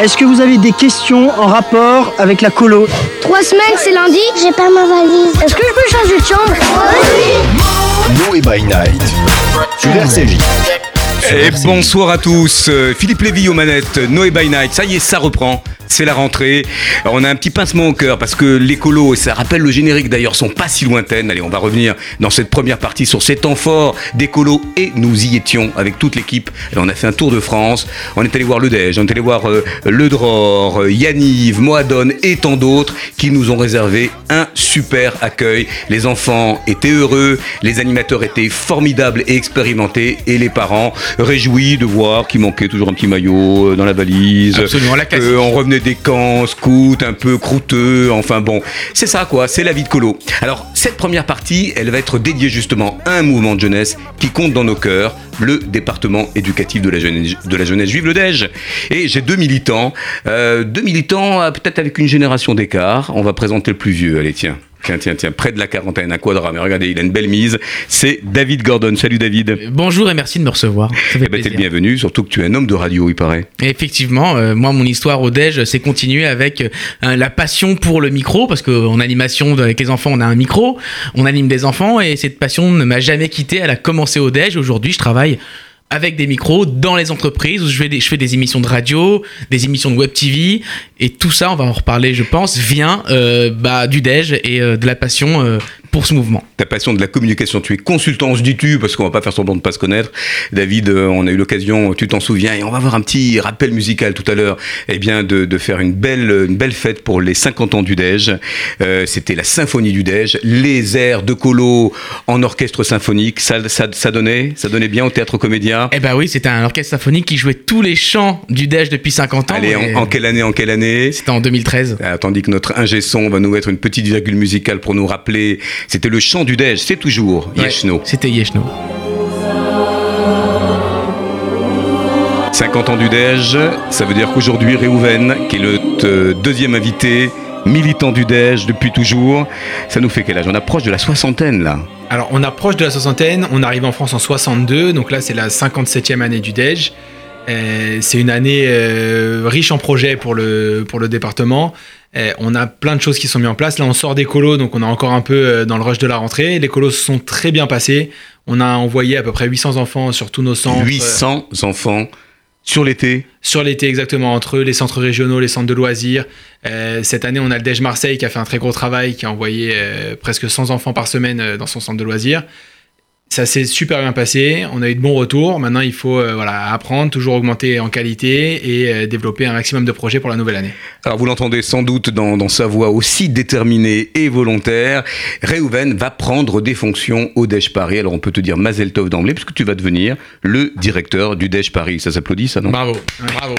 Est-ce que vous avez des questions en rapport avec la colo Trois semaines, c'est lundi. J'ai pas ma valise. Est-ce que je peux changer de chambre? Noé by Night. Sur RCJ. Et bonsoir à tous, Euh, Philippe Lévy aux manettes, Noé by Night, ça y est, ça reprend. C'est la rentrée. On a un petit pincement au cœur parce que les colos, et ça rappelle le générique d'ailleurs, sont pas si lointaines. Allez, on va revenir dans cette première partie sur ces temps forts colos et nous y étions avec toute l'équipe. On a fait un tour de France. On est allé voir le Dej, on est allé voir euh, le Dror, euh, Yaniv, Moadon et tant d'autres qui nous ont réservé un super accueil. Les enfants étaient heureux, les animateurs étaient formidables et expérimentés et les parents réjouis de voir qu'il manquait toujours un petit maillot euh, dans la valise. Absolument, la. Euh, on revenait des camps, scouts, un peu croûteux, enfin bon, c'est ça quoi, c'est la vie de colo. Alors, cette première partie, elle va être dédiée justement à un mouvement de jeunesse qui compte dans nos cœurs, le département éducatif de la jeunesse, de la jeunesse juive, le DEJ. Et j'ai deux militants, euh, deux militants euh, peut-être avec une génération d'écart. On va présenter le plus vieux, allez tiens. Tiens, tiens, tiens, près de la quarantaine, un quadra, mais regardez, il a une belle mise. C'est David Gordon. Salut David. Bonjour et merci de me recevoir. Ça fait Eh ben, t'es le bienvenu, surtout que tu es un homme de radio, il paraît. Et effectivement, euh, moi, mon histoire au déj, c'est continuer avec euh, la passion pour le micro, parce qu'en animation avec les enfants, on a un micro, on anime des enfants, et cette passion ne m'a jamais quitté. Elle a commencé au déj. Aujourd'hui, je travaille avec des micros dans les entreprises où je fais des, je fais des émissions de radio, des émissions de web TV, et tout ça, on va en reparler, je pense, vient euh, bah, du déj et euh, de la passion euh, pour ce mouvement. ta passion de la communication. Tu es consultant, on se dit tu, parce qu'on va pas faire semblant de pas se connaître. David, euh, on a eu l'occasion, tu t'en souviens, et on va avoir un petit rappel musical tout à l'heure, eh bien, de, de faire une belle, une belle fête pour les 50 ans du Dej. Euh, C'était la symphonie du Dej, les airs de Colo en orchestre symphonique. Ça, ça, ça donnait, ça donnait bien au théâtre comédien? Eh ben oui, c'était un orchestre symphonique qui jouait tous les chants du déj depuis 50 ans. Allez, en quelle année, en quelle année? C'était en 2013. Ah, Tandis que notre ingé son va nous mettre une petite virgule musicale pour nous rappeler. C'était le chant du Dej, c'est toujours Ouais, Yeshno. C'était Yeshno. 50 ans du Dej, ça veut dire qu'aujourd'hui Réhouven, qui est notre euh, deuxième invité, militant du Dej depuis toujours, ça nous fait quel âge? On approche de la soixantaine là. Alors, on approche de la soixantaine, on arrive en France en 62, donc là, c'est la 57e année du DEJ. Euh, c'est une année euh, riche en projets pour le, pour le département. Euh, on a plein de choses qui sont mises en place. Là, on sort des colos, donc on est encore un peu euh, dans le rush de la rentrée. Les colos se sont très bien passés. On a envoyé à peu près 800 enfants sur tous nos centres. 800 enfants sur l'été. Sur l'été, exactement, entre eux, les centres régionaux, les centres de loisirs. Euh, cette année, on a le DEJ Marseille qui a fait un très gros travail, qui a envoyé euh, presque 100 enfants par semaine euh, dans son centre de loisirs. Ça s'est super bien passé, on a eu de bons retours. Maintenant, il faut euh, voilà, apprendre, toujours augmenter en qualité et euh, développer un maximum de projets pour la nouvelle année. Alors vous l'entendez sans doute dans, dans sa voix aussi déterminée et volontaire. Réhouven va prendre des fonctions au Dej Paris. Alors on peut te dire Mazel Tov d'emblée, puisque tu vas devenir le directeur du Dej Paris. Ça s'applaudit ça, non? Bravo, bravo.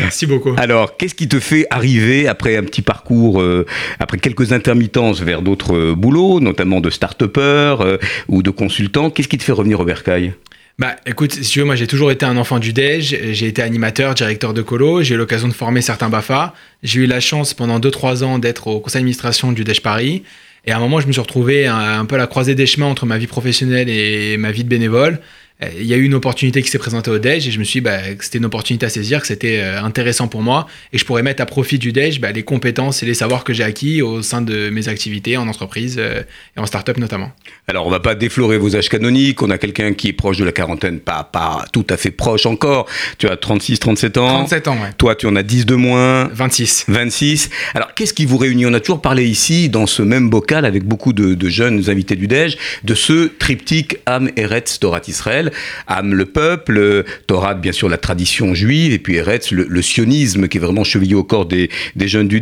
Merci beaucoup. Alors, qu'est-ce qui te fait arriver après un petit parcours, euh, après quelques intermittences vers d'autres euh, boulots, notamment de start-upper euh, ou de consultant Qu'est-ce qui te fait revenir au bercail? Bah écoute, si tu veux, moi j'ai toujours été un enfant du DEJ, j'ai été animateur, directeur de colo, j'ai eu l'occasion de former certains BAFA, j'ai eu la chance pendant 2-3 ans d'être au conseil d'administration du DEJ Paris, et à un moment je me suis retrouvé un, un peu à la croisée des chemins entre ma vie professionnelle et ma vie de bénévole. Euh, Il y a eu une opportunité qui s'est présentée au DEJ et je me suis dit bah, que c'était une opportunité à saisir, que c'était euh, intéressant pour moi et je pourrais mettre à profit du DEJ bah, les compétences et les savoirs que j'ai acquis au sein de mes activités en entreprise euh, et en start-up notamment. Alors, on va pas déflorer vos âges canoniques. On a quelqu'un qui est proche de la quarantaine, pas, pas tout à fait proche encore. Tu as 36, 37 ans. 37 ans, ouais. Toi, tu en as 10 de moins. 26. 26. Alors, qu'est-ce qui vous réunit? On a toujours parlé ici, dans ce même bocal, avec beaucoup de, de jeunes invités du Dej, de ce triptyque Am, Eretz, Torah Israël. Am, le peuple, euh, Torah, bien sûr, la tradition juive, et puis Eretz, le, sionisme qui est vraiment chevillé au corps des, jeunes du.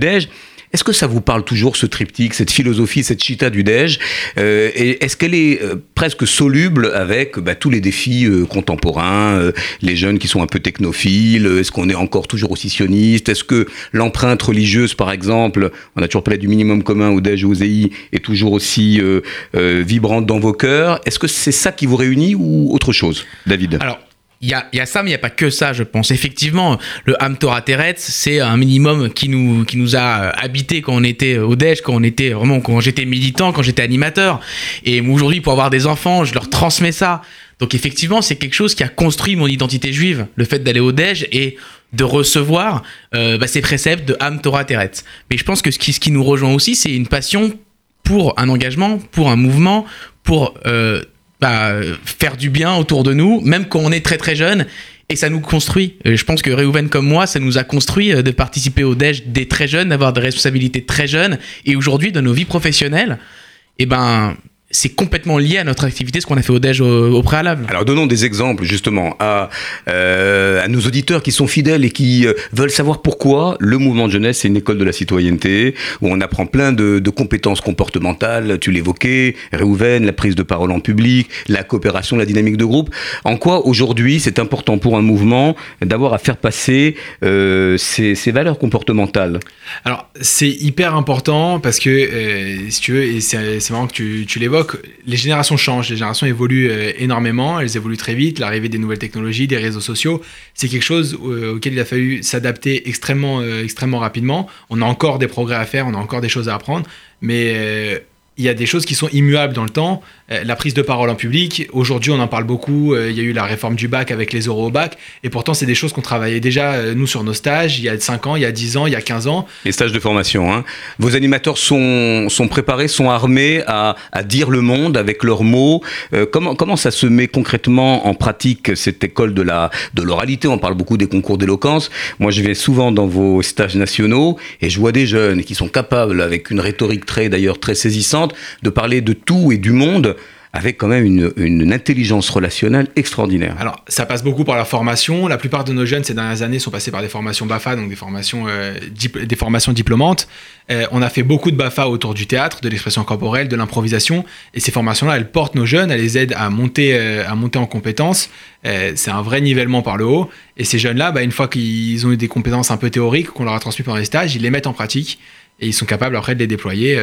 Est-ce que ça vous parle toujours, ce triptyque, cette philosophie, cette chita du Dej Euh, et Est-ce qu'elle est euh, presque soluble avec bah, tous les défis euh, contemporains, euh, les jeunes qui sont un peu technophiles euh, Est-ce qu'on est encore toujours aussi sioniste Est-ce que l'empreinte religieuse, par exemple, on a toujours parlé du minimum commun au Dej ou au ZI, est toujours aussi euh, vibrante dans vos cœurs Est-ce que c'est ça qui vous réunit ou autre chose, David? Alors, il y a, y a, ça, mais il n'y a pas que ça, je pense. Effectivement, le Ham Torah Teretz, c'est un minimum qui nous, qui nous a habité quand on était au DEJ, quand on était vraiment, quand j'étais militant, quand j'étais animateur. Et aujourd'hui, pour avoir des enfants, je leur transmets ça. Donc effectivement, c'est quelque chose qui a construit mon identité juive, le fait d'aller au DEJ et de recevoir euh, bah, ces préceptes de Ham Torah Teretz. Mais je pense que ce qui, ce qui nous rejoint aussi, c'est une passion pour un engagement, pour un mouvement, pour euh, bah, faire du bien autour de nous, même quand on est très très jeune. Et ça nous construit. Je pense que Réhouven comme moi, ça nous a construit euh, de participer au DEJ dès très jeunes, d'avoir des responsabilités très jeunes. Et aujourd'hui, dans nos vies professionnelles, eh ben, c'est complètement lié à notre activité, ce qu'on a fait au déj au, préalable. Alors donnons des exemples justement à, euh, à nos auditeurs qui sont fidèles et qui euh, veulent savoir pourquoi le mouvement de jeunesse est une école de la citoyenneté où on apprend plein de, de compétences comportementales, tu l'évoquais, Réhouven, la prise de parole en public, la coopération, la dynamique de groupe. En quoi aujourd'hui c'est important pour un mouvement d'avoir à faire passer euh, ces, ces, valeurs comportementales? Alors c'est hyper important parce que euh, si tu veux, et c'est marrant que tu, tu l'évoques, les générations changent, les générations évoluent euh, énormément, elles évoluent très vite. L'arrivée des nouvelles technologies, des réseaux sociaux, c'est quelque chose euh, auquel il a fallu s'adapter extrêmement, euh, extrêmement rapidement. On a encore des progrès à faire, on a encore des choses à apprendre, mais il y a des choses qui sont immuables dans le temps. Euh, la prise de parole en public, aujourd'hui on en parle beaucoup, euh, il y a eu la réforme du bac avec les euros au bac, et pourtant c'est des choses qu'on travaillait déjà, euh, nous, sur nos stages, il y a 5 ans, il y a 10 ans, il y a 15 ans. Les stages de formation, hein. Vos animateurs sont, sont préparés, sont armés à, à dire le monde avec leurs mots. comment, comment ça se met concrètement en pratique, cette école de la de l'oralité? On parle beaucoup des concours d'éloquence. Moi, je vais souvent dans vos stages nationaux et je vois des jeunes qui sont capables, avec une rhétorique très, d'ailleurs, très saisissante, de parler de tout et du monde avec quand même une, intelligence relationnelle extraordinaire. Alors, ça passe beaucoup par la formation. La plupart de nos jeunes ces dernières années sont passés par des formations BAFA, donc des formations, euh, diplômantes. Euh, on a fait beaucoup de BAFA autour du théâtre, de l'expression corporelle, de l'improvisation. Et ces formations-là, elles portent nos jeunes, elles les aident à monter, euh, à monter en compétences. Euh, c'est un vrai nivellement par le haut. Et ces jeunes-là, bah, une fois qu'ils ont eu des compétences un peu théoriques qu'on leur a transmises pendant les stages, ils les mettent en pratique et ils sont capables après de les déployer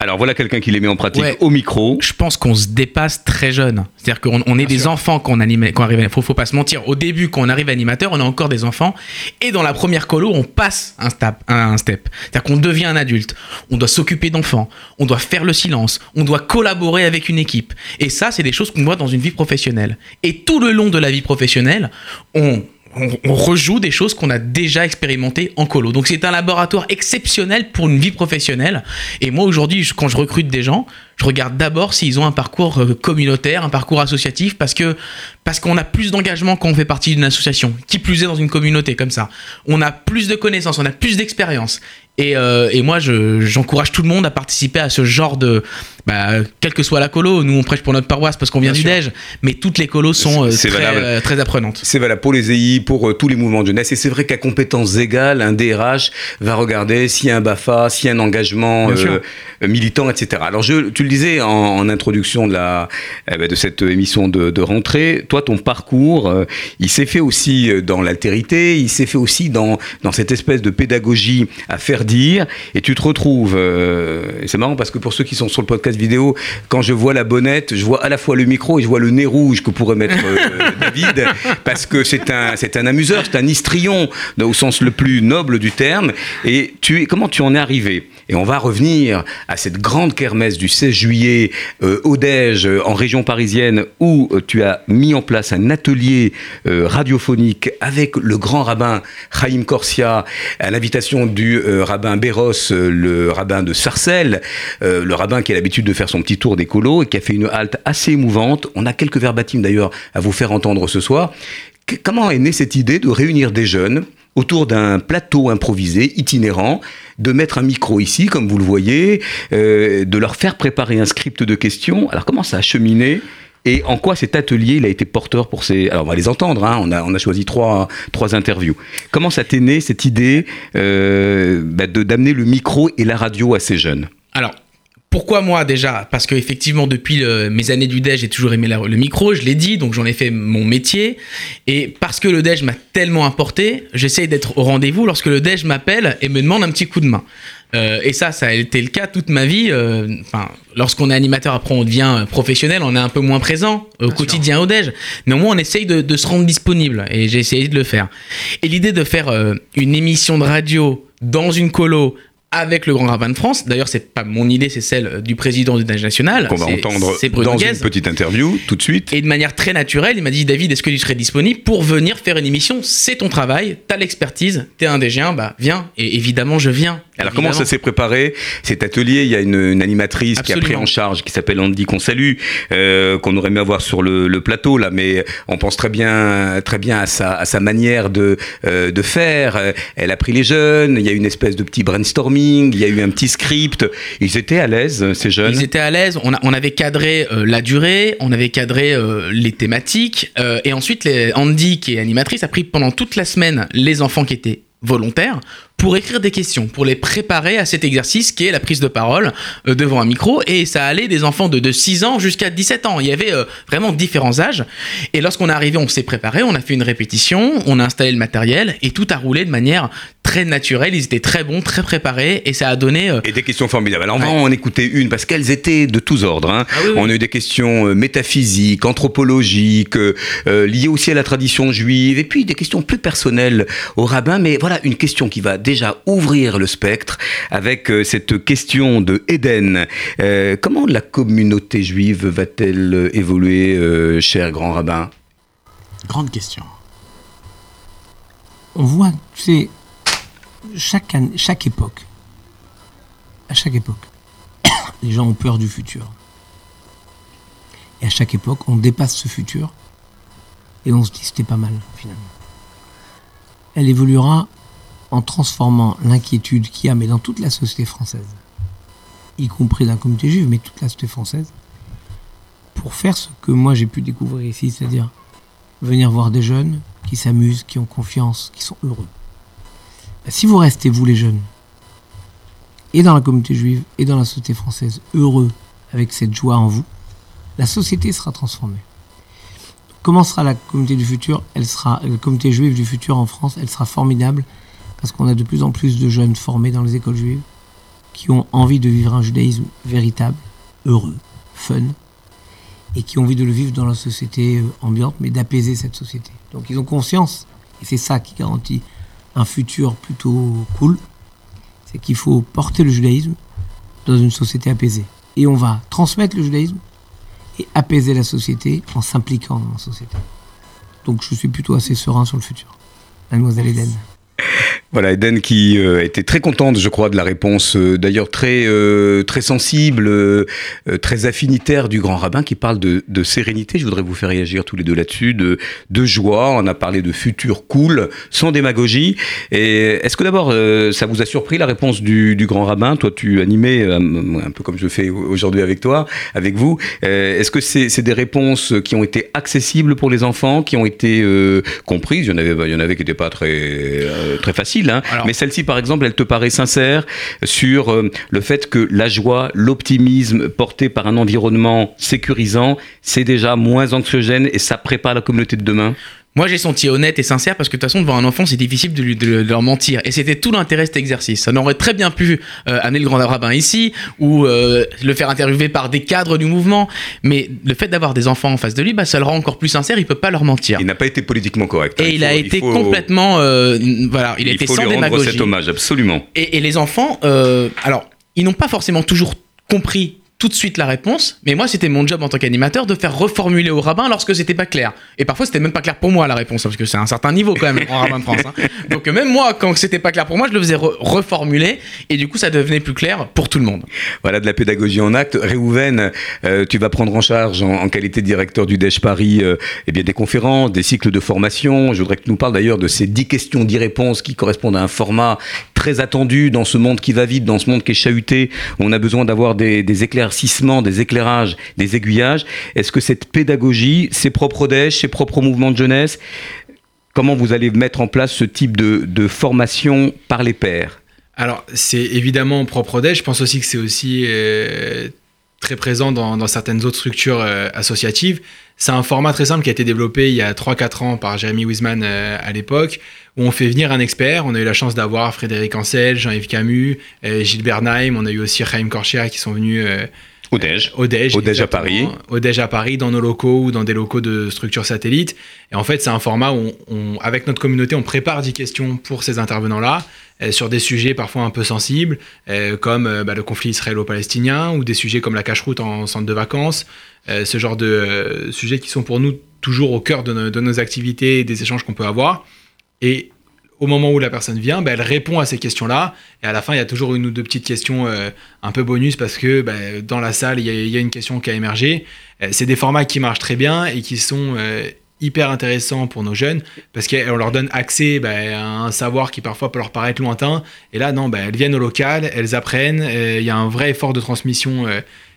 alors voilà quelqu'un qui les met en pratique au micro. Je pense qu'on se dépasse très jeune. C'est-à-dire qu'on on est des enfants quand on, anime, quand arrive. Faut, faut pas se mentir. Au début, quand on arrive animateur, on est encore des enfants. Et dans la première colo, on passe un step. Un step. C'est-à-dire qu'on devient un adulte. On doit s'occuper d'enfants. On doit faire le silence. On doit collaborer avec une équipe. Et ça, c'est des choses qu'on voit dans une vie professionnelle. Et tout le long de la vie professionnelle, on on, rejoue des choses qu'on a déjà expérimentées en colo. Donc c'est un laboratoire exceptionnel pour une vie professionnelle. Et moi aujourd'hui, quand je recrute des gens, je regarde d'abord s'ils ont un parcours euh, communautaire, un parcours associatif, parce que parce qu'on a plus d'engagement quand on fait partie d'une association, qui plus est dans une communauté comme ça. On a plus de connaissances, on a plus d'expérience. Et, euh, et, moi, j'encourage tout le monde à participer à ce genre de, bah, quelle que soit la colo. Nous, on prêche pour notre paroisse parce qu'on vient du Dej, mais toutes les colos sont euh, très, euh, très, apprenantes. C'est valable pour les EI, pour tous les mouvements de jeunesse. Et c'est vrai qu'à compétences égales, un DRH va regarder s'il y a un BAFA, s'il y a un engagement militant, etc. Alors, je, tu le disais en, en introduction de, la, eh ben, de cette émission de, de, rentrée, toi, ton parcours, il s'est fait aussi dans l'altérité, il s'est fait aussi dans, dans cette espèce de pédagogie à faire dire, et tu te retrouves. Euh, c'est marrant parce que pour ceux qui sont sur le podcast vidéo, quand je vois la bonnette, je vois à la fois le micro et je vois le nez rouge que pourrait mettre euh, David, parce que c'est un, c'est un amuseur, c'est un histrion au sens le plus noble du terme. Et tu, comment tu en es arrivé? Et on va revenir à cette grande kermesse du 16 juillet euh, au Dège, en région parisienne, où tu as mis en place un atelier radiophonique avec le grand rabbin Chaim Corsia, à l'invitation du rabbin Béros, euh, le rabbin de Sarcelles, euh, le rabbin qui a l'habitude de faire son petit tour d'écolo et qui a fait une halte assez émouvante. On a quelques verbatims d'ailleurs à vous faire entendre ce soir. comment est née cette idée de réunir des jeunes autour d'un plateau improvisé, itinérant, de mettre un micro ici, comme vous le voyez, euh, de leur faire préparer un script de questions? Alors comment ça a cheminé et en quoi cet atelier il a été porteur pour ces... Alors on va les entendre, hein, on, a, on a choisi trois, trois interviews. Comment ça t'est né cette idée euh, bah, d'amener le micro et la radio à ces jeunes? Alors pourquoi moi déjà? Parce que effectivement depuis mes années du DEJ, j'ai toujours aimé le micro, je l'ai dit, donc j'en ai fait mon métier. Et parce que le DEJ m'a tellement importé, j'essaye d'être au rendez-vous lorsque le DEJ m'appelle et me demande un petit coup de main. Euh, et ça, ça a été le cas toute ma vie. Euh, Enfin, lorsqu'on est animateur, après on devient euh, professionnel, on est un peu moins présent au quotidien au déj. Néanmoins, on essaye de, de se rendre disponible et j'ai essayé de le faire. Et l'idée de faire une émission de radio dans une colo avec le Grand Rabbin de France, d'ailleurs, c'est pas mon idée, c'est celle du président du déj national. Qu'on va entendre dans Guez. une petite interview tout de suite. Et de manière très naturelle, il m'a dit David, est-ce que tu serais disponible pour venir faire une émission? C'est ton travail, t'as l'expertise, t'es un DG1, bah viens. Et évidemment, je viens. Alors comment ça s'est préparé cet atelier? Il y a une, une animatrice qui a pris en charge, qui s'appelle Andy, qu'on salue, euh, qu'on aurait aimé avoir sur le, le plateau là, mais on pense très bien, très bien à sa, à sa manière de, euh, de faire. Euh, Elle a pris les jeunes, il y a eu une espèce de petit brainstorming, il y a eu un petit script. Ils étaient à l'aise ces jeunes? Ils étaient à l'aise, on, on avait cadré euh, la durée, on avait cadré euh, les thématiques, euh, et ensuite les, Andy, qui est animatrice, a pris pendant toute la semaine les enfants qui étaient volontaires pour écrire des questions, pour les préparer à cet exercice qui est la prise de parole euh, devant un micro, et ça allait des enfants de, de 6 ans jusqu'à 17 ans. Il y avait euh, vraiment différents âges, et lorsqu'on est arrivé, on s'est préparé, on a fait une répétition, on a installé le matériel, et tout a roulé de manière très naturelle, ils étaient très bons, très préparés, et ça a donné... euh, Et des questions formidables. Alors on va Ouais. en écouter une parce qu'elles étaient de tous ordres. hein. Ah oui, oui. On a eu des questions métaphysiques, anthropologiques, liées aussi à la tradition juive, et puis des questions plus personnelles au rabbin. Mais voilà une question qui va déjà ouvrir le spectre avec euh, cette question de Éden. Euh, comment la communauté juive va-t-elle euh, évoluer, cher grand rabbin? Grande question. On voit, tu sais, chaque, chaque époque, à chaque époque, les gens ont peur du futur. Et à chaque époque, on dépasse ce futur et on se dit c'était pas mal finalement. Elle évoluera en transformant l'inquiétude qu'il y a, mais dans toute la société française, y compris dans la communauté juive, mais toute la société française, pour faire ce que moi j'ai pu découvrir ici, c'est-à-dire venir voir des jeunes qui s'amusent, qui ont confiance, qui sont heureux. Ben, si vous restez, vous les jeunes, et dans la communauté juive, et dans la société française, heureux avec cette joie en vous, la société sera transformée. Comment sera la communauté du futur? Elle sera la communauté juive du futur en France. Elle sera formidable parce qu'on a de plus en plus de jeunes formés dans les écoles juives qui ont envie de vivre un judaïsme véritable, heureux, fun, et qui ont envie de le vivre dans la société euh, ambiante, mais d'apaiser cette société. Donc ils ont conscience, et c'est ça qui garantit un futur plutôt cool, c'est qu'il faut porter le judaïsme dans une société apaisée. Et on va transmettre le judaïsme et apaiser la société en s'impliquant dans la société. Donc je suis plutôt assez serein sur le futur. Mademoiselle Eden. Voilà, Eden qui euh, était très contente, je crois, de la réponse, euh, d'ailleurs très euh, très sensible, euh, euh, très affinitaire du grand rabbin qui parle de, de sérénité. Je voudrais vous faire réagir tous les deux là-dessus, de, de joie. On a parlé de futur cool, sans démagogie. Et est-ce que d'abord, euh, ça vous a surpris la réponse du, du grand rabbin? Toi, tu animais un peu comme je fais aujourd'hui avec toi, avec vous. Est-ce que c'est c'est des réponses qui ont été accessibles pour les enfants, qui ont été comprises? Il y en avait, il y en avait qui n'étaient pas très très faciles. Hein. Alors- Mais celle-ci, par exemple, elle te paraît sincère sur euh, le fait que la joie, l'optimisme porté par un environnement sécurisant, c'est déjà moins anxiogène et ça prépare la communauté de demain? Moi, j'ai senti honnête et sincère parce que de toute façon, devant un enfant, c'est difficile de, lui, de, de leur mentir. Et c'était tout l'intérêt de cet exercice. Ça aurait très bien pu euh, amener le grand rabbin ici ou euh, le faire interviewer par des cadres du mouvement. Mais le fait d'avoir des enfants en face de lui, bah, ça le rend encore plus sincère. Il peut pas leur mentir. Il n'a pas été politiquement correct. hein. Et il, a faut- été faut- complètement, euh, voilà, il a Il été faut sans lui rendre démagogie. cet hommage, absolument. Et, et les enfants, euh, alors, ils n'ont pas forcément toujours compris tout de suite la réponse, mais moi c'était mon job en tant qu'animateur de faire reformuler au rabbin lorsque c'était pas clair. Et parfois c'était même pas clair pour moi la réponse, parce que c'est un certain niveau quand même grand rabbin de France. hein. Donc même moi, quand c'était pas clair pour moi, je le faisais re- reformuler, et du coup ça devenait plus clair pour tout le monde. Voilà de la pédagogie en acte. Réhouven, euh, tu vas prendre en charge en, en qualité de directeur du DEJ Paris euh, eh bien, des conférences, des cycles de formation. Je voudrais que tu nous parles d'ailleurs de ces 10 questions, 10 réponses qui correspondent à un format très attendu dans ce monde qui va vite, dans ce monde qui est chahuté. On a besoin d'avoir des, éclaircissements, des éclairages, des aiguillages. Est-ce que cette pédagogie, ses propres DEJ, ses propres mouvements de jeunesse, comment vous allez mettre en place ce type de, formation par les pairs? Alors, c'est évidemment propre DEJ. Je pense aussi que c'est aussi euh, très présent dans, dans certaines autres structures euh, associatives. C'est un format très simple qui a été développé il y a 3-4 ans par Jeremy Wiseman euh, à l'époque, où on fait venir un expert. On a eu la chance d'avoir Frédéric Ancel, Jean-Yves Camus, euh, Gilles Bernheim. On a eu aussi Chaim Korchia qui sont venus Au DEJ à. Paris. DEJ à Paris, dans nos locaux ou dans des locaux de structures satellites. Et en fait, c'est un format où, on, on- avec notre communauté, on prépare 10 questions pour ces intervenants-là, euh, sur des sujets parfois un peu sensibles, euh, comme euh, bah, le conflit israélo-palestinien, ou des sujets comme la cache-route en centre de vacances, ce genre de sujets qui sont pour nous toujours au cœur de, nos- de nos activités et des échanges qu'on peut avoir. Et au moment où la personne vient, bah, elle répond à ces questions-là. Et à la fin, il y a toujours une ou deux petites questions euh, un peu bonus parce que bah, dans la salle, il y, a- une question qui a émergé. Euh, c'est des formats qui marchent très bien et qui sont euh, hyper intéressants pour nos jeunes parce qu'on leur donne accès bah, à un savoir qui parfois peut leur paraître lointain. Et là, non, elles viennent au local, elles apprennent. Il y a un vrai effort de transmission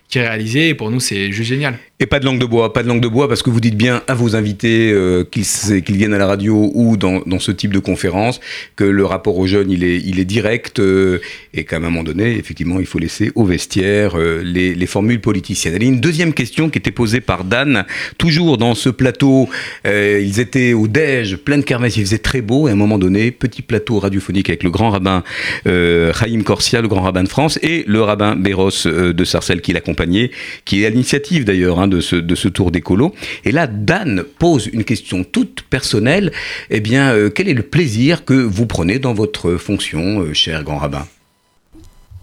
qui est réalisé. Et pour nous, c'est juste génial. Et pas de langue de bois, pas de langue de bois parce que vous dites bien à vos invités euh, qu'ils viennent à la radio ou dans, ce type de conférence que le rapport aux jeunes il est, direct euh, et qu'à un moment donné effectivement il faut laisser au vestiaire euh, les, les formules politiciennes. Il y a une deuxième question qui était posée par Dan, toujours dans ce plateau, ils étaient au Dej, plein de kermesse, il faisait très beau et à un moment donné petit plateau radiophonique avec le grand rabbin Chaim Corsia, le grand rabbin de France et le rabbin Béros de Sarcelles qui l'accompagnait, qui est à l'initiative d'ailleurs hein, de, ce, de ce tour d'écolo. Et là, Dan pose une question toute personnelle. Eh bien, euh, quel est le plaisir que vous prenez dans votre fonction, euh, cher grand rabbin?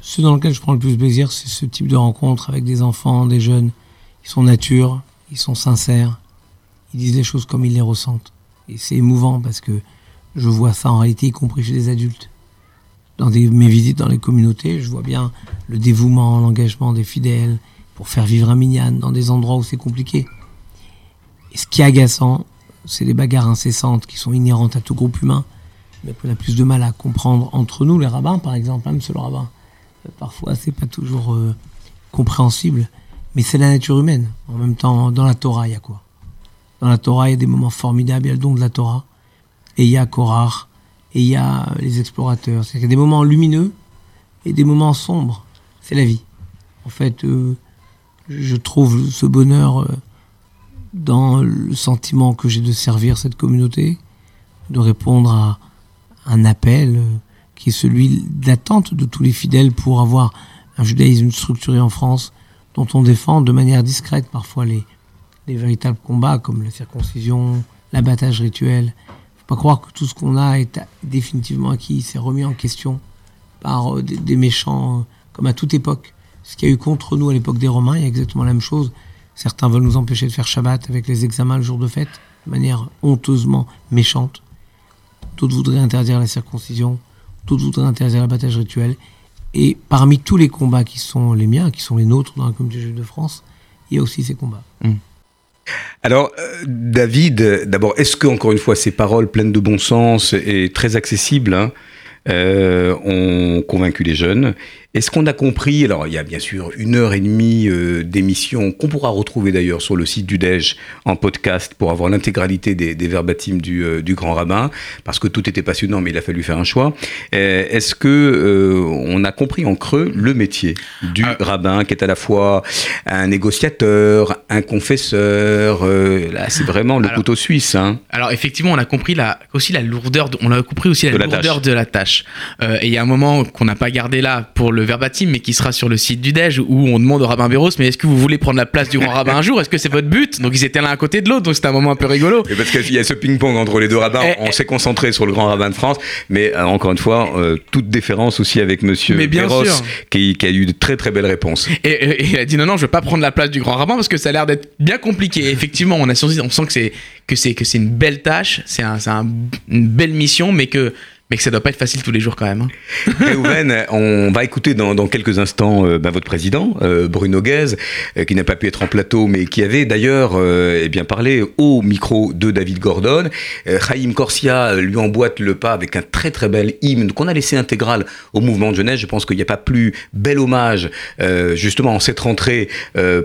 Ce dans lequel je prends le plus plaisir, c'est ce type de rencontre avec des enfants, des jeunes. Ils sont nature, ils sont sincères, ils disent les choses comme ils les ressentent. Et c'est émouvant parce que je vois ça en réalité, y compris chez des adultes. Dans mes visites dans les communautés, je vois bien le dévouement, l'engagement des fidèles pour faire vivre un minyan dans des endroits où c'est compliqué. Et ce qui est agaçant, c'est les bagarres incessantes qui sont inhérentes à tout groupe humain, mais qu'on a plus de mal à comprendre entre nous, les rabbins par exemple, hein, monsieur le rabbin. Parfois, c'est pas toujours euh, compréhensible, mais c'est la nature humaine. En même temps, dans la Torah, il y a quoi? Dans la Torah, il y a des moments formidables, il y a le don de la Torah, et il y a Korach, et il y a euh, les explorateurs. C'est-à-dire qu'il y a des moments lumineux et des moments sombres. C'est la vie. En fait, euh, je trouve ce bonheur euh, dans le sentiment que j'ai de servir cette communauté, de répondre à un appel euh, qui est celui d'attente de tous les fidèles pour avoir un judaïsme structuré en France, dont on défend de manière discrète parfois les, les véritables combats comme la circoncision, l'abattage rituel. Faut pas croire que tout ce qu'on a est définitivement acquis, c'est remis en question par euh, des, méchants, comme à toute époque. Ce qu'il y a eu contre nous à l'époque des Romains, il y a exactement la même chose. Certains veulent nous empêcher de faire Shabbat avec les examens le jour de fête, de manière honteusement méchante. D'autres voudraient interdire la circoncision, d'autres voudraient interdire l'abattage rituel. Et parmi tous les combats qui sont les miens, qui sont les nôtres dans la communauté juive de France, il y a aussi ces combats. Alors, euh, David, d'abord, est-ce que, encore une fois, ces paroles pleines de bon sens et très accessibles hein, euh, ont convaincu les jeunes Est-ce qu'on a compris Alors, il y a bien sûr une heure et demie euh, d'émission qu'on pourra retrouver d'ailleurs sur le site du DEJ en podcast pour avoir l'intégralité des, des verbatims du, euh, du grand rabbin, parce que tout était passionnant, mais il a fallu faire un choix. Euh, Est-ce que euh, on a compris en creux le métier du Ah. rabbin, qui est à la fois un négociateur, un confesseur Là, c'est vraiment le Alors- couteau suisse. Hein? Alors effectivement, on a compris la, aussi la lourdeur, de- on a compris aussi la, De la lourdeur tâche. de la tâche. Euh, et il y a un moment qu'on n'a pas gardé là pour le verbatim, mais qui sera sur le site du Dej où on demande au rabbin Béros, mais est-ce que vous voulez prendre la place du grand rabbin un jour? Est-ce que c'est votre but? Donc ils étaient l'un à côté de l'autre, donc c'était un moment un peu rigolo. Et parce qu'il y a ce ping-pong entre les deux rabbins, Eh, on eh. s'est concentré sur le grand rabbin de France, mais euh, encore une fois, euh, toute déférence aussi avec Monsieur Mais bien Perros, sûr. qui, qui a eu de très très belles réponses. Et, et- et il a dit non non, je veux pas prendre la place du grand rabbin parce que ça a l'air d'être bien compliqué. Effectivement, on a on sent que c'est que c'est une belle tâche, c'est un, un- une belle mission, mais que mais que ça doit pas être facile tous les jours quand même. hein. Réhouven, on va écouter dans, dans quelques instants euh, bah, votre président, euh, Bruno Guez, euh, qui n'a pas pu être en plateau, mais qui avait d'ailleurs eh bien parlé au micro de David Gordon. Chaim Corsia lui emboîte le pas avec un très très bel hymne qu'on a laissé intégral au mouvement de jeunesse. Je pense qu'il n'y a pas plus bel hommage justement en cette rentrée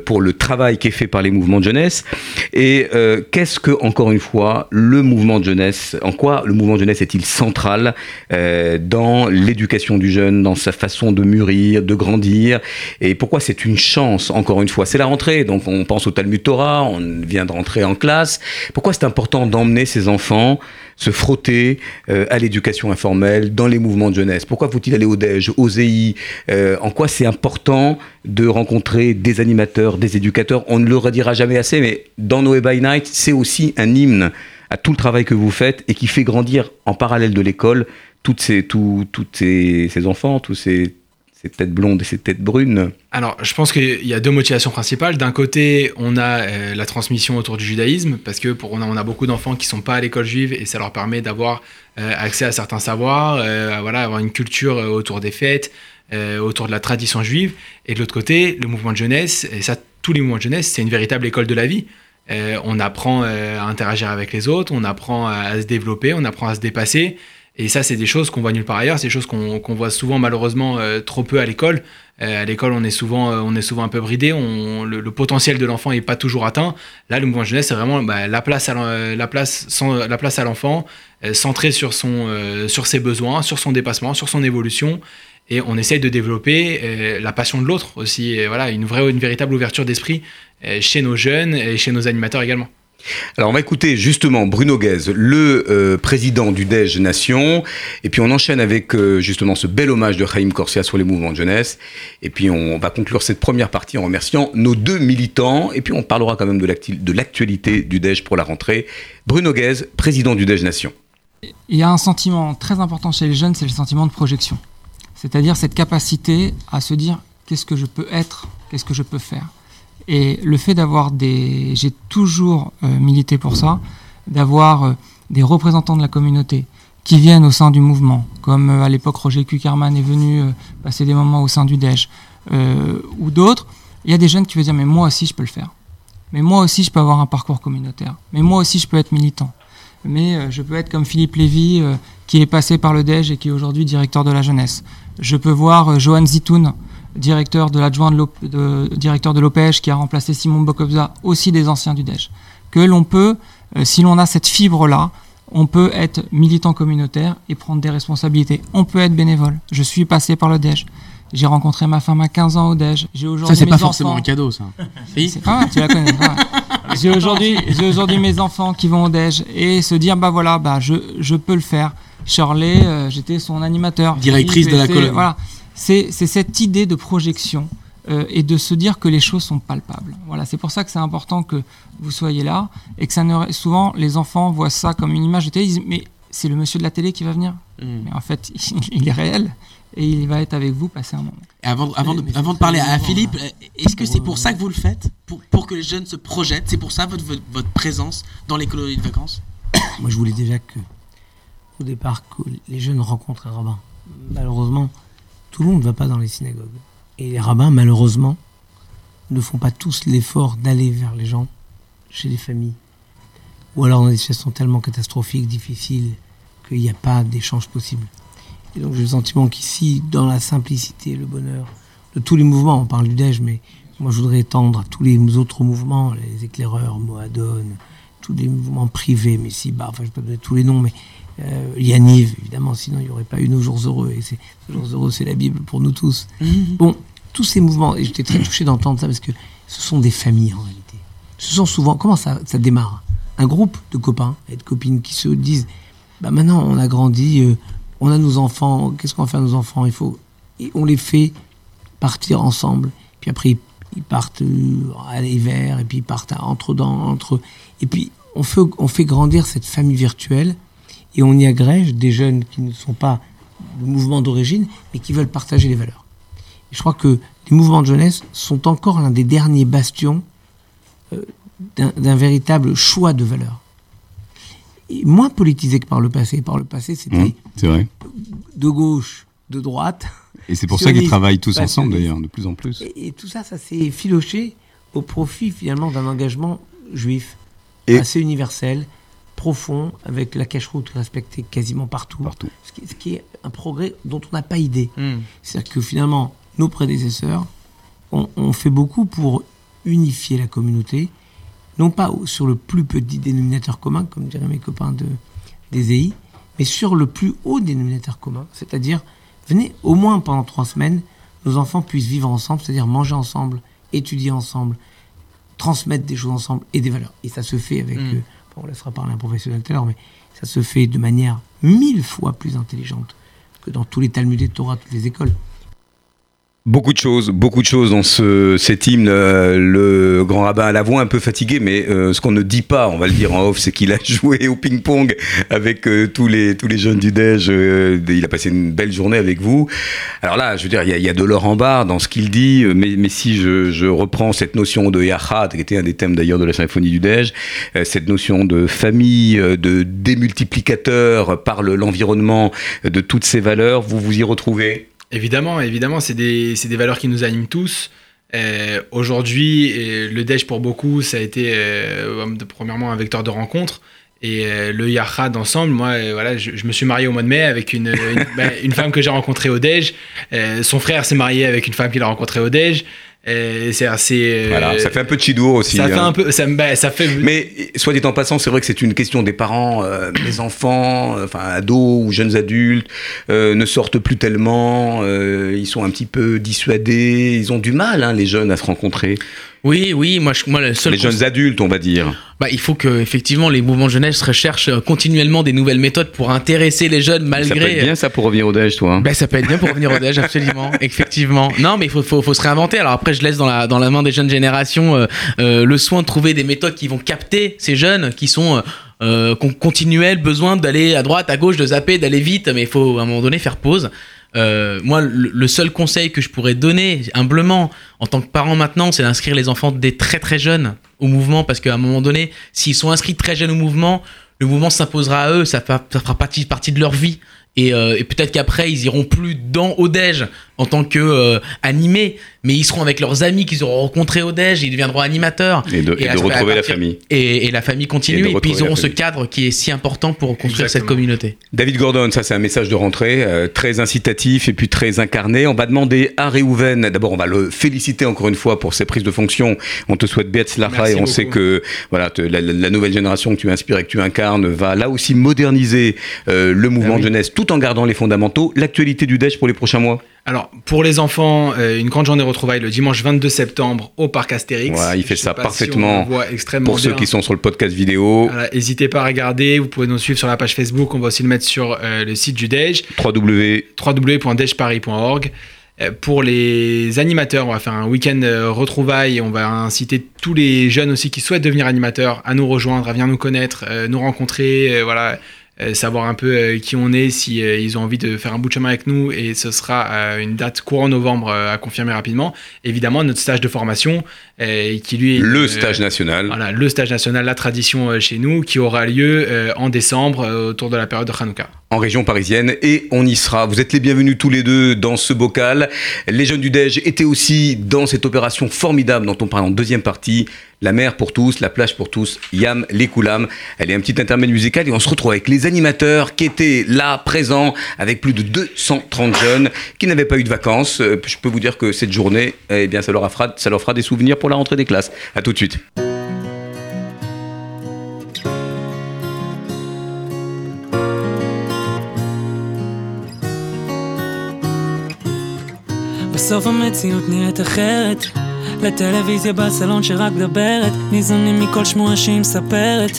pour le travail qui est fait par les mouvements de jeunesse. Et qu'est-ce que, encore une fois, le mouvement de jeunesse, en quoi le mouvement de jeunesse est-il central euh, dans l'éducation du jeune, dans sa façon de mûrir, de grandir, et pourquoi c'est une chance, encore une fois? C'est la rentrée, donc on pense au Talmud Torah, on vient de rentrer en classe. Pourquoi c'est important d'emmener ses enfants se frotter euh, à l'éducation informelle, dans les mouvements de jeunesse? Pourquoi faut-il aller au DEJ, au ZEI Euh, En quoi c'est important de rencontrer des animateurs, des éducateurs? On ne le redira jamais assez, mais dans Noé by Night, c'est aussi un hymne à tout le travail que vous faites et qui fait grandir en parallèle de l'école toutes ces, tout, toutes ces, ces enfants, ces, ces têtes blondes et ces têtes brunes. Alors, je pense qu'il y a deux motivations principales. D'un côté, on a euh, la transmission autour du judaïsme, parce que pour, on, a, on a beaucoup d'enfants qui sont pas à l'école juive et ça leur permet d'avoir euh, accès à certains savoirs, euh, voilà, avoir une culture autour des fêtes, autour de la tradition juive. Et de l'autre côté, le mouvement de jeunesse, et ça, tous les mouvements de jeunesse, c'est une véritable école de la vie. Euh, on apprend euh, à interagir avec les autres, on apprend à, se développer, on apprend à se dépasser. Et ça, c'est des choses qu'on voit nulle part ailleurs. C'est des choses qu'on voit souvent, malheureusement, euh, trop peu à l'école. À l'école, on est souvent, on est souvent un peu bridé. Le, potentiel de l'enfant n'est pas toujours atteint. Là, le mouvement de jeunesse, c'est vraiment bah, la place à l'enfant, centré sur sur ses besoins, sur son dépassement, sur son évolution. Et on essaye de développer la passion de l'autre aussi. Voilà, une vraie, une véritable ouverture d'esprit chez nos jeunes et chez nos animateurs également. Alors on va écouter justement Bruno Guez, le euh, président du DEJ Nation, et puis on enchaîne avec euh, justement ce bel hommage de Chaim Corsia sur les mouvements de jeunesse, et puis on va conclure cette première partie en remerciant nos deux militants, et puis on parlera quand même de l'actualité du DEJ pour la rentrée. Bruno Guez, président du DEJ Nation. Il y a un sentiment très important chez les jeunes, c'est le sentiment de projection. C'est-à-dire cette capacité à se dire qu'est-ce que je peux être, qu'est-ce que je peux faire. Et le fait d'avoir des... J'ai toujours euh, milité pour ça, d'avoir euh, des représentants de la communauté qui viennent au sein du mouvement, comme euh, à l'époque Roger Kuckerman est venu passer des moments au sein du DEJ, ou d'autres, il y a des jeunes qui veulent dire mais moi aussi je peux le faire. Mais moi aussi je peux avoir un parcours communautaire. Mais moi aussi je peux être militant mais je peux être comme Philippe Lévy, qui est passé par le DEJ et qui est aujourd'hui directeur de la jeunesse. Je peux voir Johan Zitoun, directeur de l'adjoint de, de- directeur de l'OPEJ, qui a remplacé Simon Bokobza, aussi des anciens du DEJ. Que l'on peut, euh, si l'on a cette fibre-là, on peut être militant communautaire et prendre des responsabilités. On peut être bénévole. Je suis passé par le DEJ. J'ai rencontré ma femme à 15 ans au DEJ. J'ai Ça, aujourd'hui c'est mes pas forcément un cadeau, ça. Si C'est pas mal, tu la connais. J'ai aujourd'hui, mes enfants qui vont au déj et se dire bah voilà, bah je, je peux le faire. Shirley, euh, j'étais son animateur. Directrice de la colonne. Voilà, c'est c'est cette idée de projection euh, et de se dire que les choses sont palpables. Voilà, c'est pour ça que c'est important que vous soyez là et que ça ne souvent les enfants voient ça comme une image de télé, ils disent mais c'est le monsieur de la télé qui va venir. Mm. Mais en fait, il est réel et il va être avec vous passer un moment. Et avant, avant, de, avant parler à Philippe, hein. est-ce que c'est pour ça que vous le faites pour, pour que les jeunes se projettent C'est pour ça votre, votre, votre présence dans les colonies de vacances? Moi, je voulais déjà que, au départ, que les jeunes rencontrent un rabbin. Malheureusement, tout le monde ne va pas dans les synagogues. Et les rabbins, malheureusement, ne font pas tous l'effort d'aller vers les gens, chez les familles. Ou alors dans des situations tellement catastrophiques, difficiles, qu'il n'y a pas d'échange possible. Et donc j'ai le sentiment qu'ici, dans la simplicité, le bonheur de tous les mouvements, on parle du DEJ, mais moi je voudrais étendre à tous les autres mouvements, les éclaireurs, Moadon, tous les mouvements privés, mais si, bah, enfin je peux donner tous les noms, mais euh, Yaniv, évidemment, sinon il n'y aurait pas eu nos jours heureux. Et c'est, nos jours heureux, c'est la Bible pour nous tous. Bon, tous ces mouvements, et j'étais très touché d'entendre ça parce que ce sont des familles en réalité. Ce sont souvent, comment ça, ça démarre? Un groupe de copains et de copines qui se disent, bah maintenant on a grandi, euh, on a nos enfants, qu'est-ce qu'on va faire à nos enfants? Il faut, et on les fait partir ensemble. Puis après ils, partent euh, à l'hiver et puis ils partent à- entre dans entre et puis on fait on fait grandir cette famille virtuelle et on y agrège des jeunes qui ne sont pas du mouvement d'origine mais qui veulent partager les valeurs. Et je crois que les mouvements de jeunesse sont encore l'un des derniers bastions euh, d'un véritable choix de valeurs. Et moins politisé que par le passé. Par le passé, c'était Mmh, de gauche, de droite. Et c'est pour ça qu'ils travaillent tous ensemble d'ailleurs, de plus en plus. Et, et tout ça, ça s'est filoché au profit finalement d'un engagement juif Et- assez universel, profond, avec la cache-route respectée quasiment partout. Partout. Ce, qui, ce qui est un progrès dont on n'a pas idée. Mm. C'est-à-dire que finalement, nos prédécesseurs ont, ont fait beaucoup pour unifier la communauté, non pas sur le plus petit dénominateur commun, comme diraient mes copains de, des EI, mais sur le plus haut dénominateur commun, c'est-à-dire, venez au moins pendant trois semaines, nos enfants puissent vivre ensemble, c'est-à-dire manger ensemble, étudier ensemble, transmettre des choses ensemble et des valeurs. Et ça se fait avec, Mm. On laissera parler un professionnel tout à l'heure, mais ça se fait de manière mille fois plus intelligente que dans tous les Talmuds et Torah, toutes les écoles. Beaucoup de choses, beaucoup de choses dans ce, cet hymne. Euh, le grand rabbin a la voix un peu fatiguée, mais euh, ce qu'on ne dit pas, on va le dire en off, c'est qu'il a joué au ping-pong avec euh, tous les tous les jeunes du euh, il a passé une belle journée avec vous. Alors là, je veux dire, il y y a de l'or en barre dans ce qu'il dit, mais, mais si je, je reprends cette notion de Yachad, qui était un des thèmes d'ailleurs de la symphonie du euh, cette notion de famille, de démultiplicateur par le- l'environnement, de toutes ces valeurs, vous vous y retrouvez? Évidemment, évidemment, c'est des, des valeurs qui nous animent tous. Euh, Aujourd'hui, euh, le Dej pour beaucoup, ça a été euh, premièrement un vecteur de rencontre. Et euh, le Yachad ensemble, moi, euh, voilà, je, je me suis marié au mois de mai avec une, une, bah, une femme que j'ai rencontrée au Dej. Euh, son frère s'est marié avec une femme qu'il a rencontrée au Dej. Euh, c'est assez. euh, Voilà, ça fait un peu de chidour aussi. ça fait hein. un peu. Ça, bah, ça fait. Mais soit dit en passant, c'est vrai que c'est une question des parents, euh, les enfants, euh, enfin ados ou jeunes adultes, euh, ne sortent plus tellement, euh, ils sont un petit peu dissuadés, ils ont du mal, hein, les jeunes, à se rencontrer. Oui, oui, moi, je, moi le seul Les jeunes adultes, on va dire. Bah, il faut que effectivement les mouvements de jeunesse recherchent euh, continuellement des nouvelles méthodes pour intéresser les jeunes Ça peut malgré. être bien ça pour revenir au déj, toi. hein. Bah, ça peut être bien pour revenir au déj, absolument, effectivement. Non, mais il faut, faut, faut se réinventer. Alors après, je laisse dans la, dans la main des jeunes générations euh, euh, le soin de trouver des méthodes qui vont capter ces jeunes qui sont euh, euh, qui ont continuel besoin d'aller à droite, à gauche, de zapper, d'aller vite, mais il faut à un moment donné faire pause. Euh, moi, le, seul conseil que je pourrais donner humblement en tant que parent maintenant, c'est d'inscrire les enfants dès très très jeunes au mouvement, parce qu'à un moment donné, s'ils sont inscrits très jeunes au mouvement, le mouvement s'imposera à eux, ça, fera partie de leur vie. Et, euh, et peut-être qu'après, ils iront plus dans au déj en tant que euh, animés, mais ils seront avec leurs amis qu'ils auront rencontrés au déj, ils deviendront animateurs. Et de, et retrouver la famille. Et, et la famille continue, et, puis ils auront ce cadre qui est si important pour construire cette communauté. David Gordon, ça c'est un message de rentrée, euh, très incitatif et puis très incarné. On va demander à Réhouven, d'abord on va le féliciter encore une fois pour ses prises de fonction. On te souhaite Slacha Merci et on beaucoup. sait que voilà, te- la, la- la nouvelle génération que tu inspires et que tu incarnes va là aussi moderniser euh, le mouvement Ah oui. de jeunesse tout en gardant les fondamentaux. L'actualité du DEJ pour les prochains mois Alors, pour les enfants, euh, une grande journée retrouvailles le dimanche 22 septembre au parc Astérix. Il fait ça parfaitement Si voit extrêmement Pour ceux bien. qui sont sur le podcast vidéo, N'hésitez pas à regarder, vous pouvez nous suivre sur la page Facebook, on va aussi le mettre sur euh, le site du DEJ, www. www.dejparis.org. Euh, Pour les animateurs, on va faire un week-end retrouvailles et on va inciter tous les jeunes aussi qui souhaitent devenir animateurs à nous rejoindre, à venir nous connaître, nous rencontrer, voilà, savoir un peu euh, qui on est, si euh, ils ont envie de faire un bout de chemin avec nous et ce sera euh, une date courant novembre euh, à confirmer rapidement. Évidemment, notre stage de formation euh, qui lui est Le euh, stage national. voilà, le stage national, la tradition euh, chez nous, qui aura lieu euh, en décembre euh, autour de la période de Hanouka. En région parisienne et on y sera. Vous êtes les bienvenus tous les deux dans ce bocal. Les jeunes du Dej étaient aussi dans cette opération formidable dont on parle en deuxième partie. La mer pour tous, la plage pour tous, Yam les Koulam. Elle est un petit intermède musical et on se retrouve avec les animateurs qui étaient là, présents, avec plus de 230 jeunes qui n'avaient pas eu de vacances. Euh, Je peux vous dire que cette journée, eh bien, ça leur, fera, ça leur fera des souvenirs pour la rentrée des classes. À tout de suite. בסוף המציאות נראית אחרת. לטלוויזיה בסלון שרק מדברת ניזונים מכל שמועה שהיא מספרת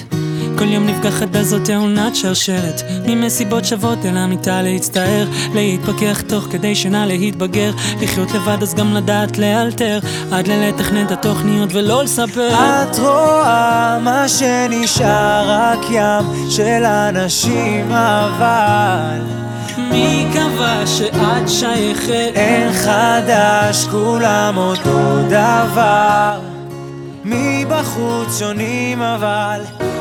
כל יום נפגחת בזאת תאונת שרשרת. ממסיבות שוות אל המיטה להצטער להתפכח תוך כדי שינה להתבגר. לחיות לבד אז גם לדעת לאלתר עד ללתכנן את התוכניות ולא לספר. את רואה מה שנשאר רק ים של אנשים אבל מי קבע שאת שייכת? אין חדש כולם אותו דבר. מבחוץ שונים אבל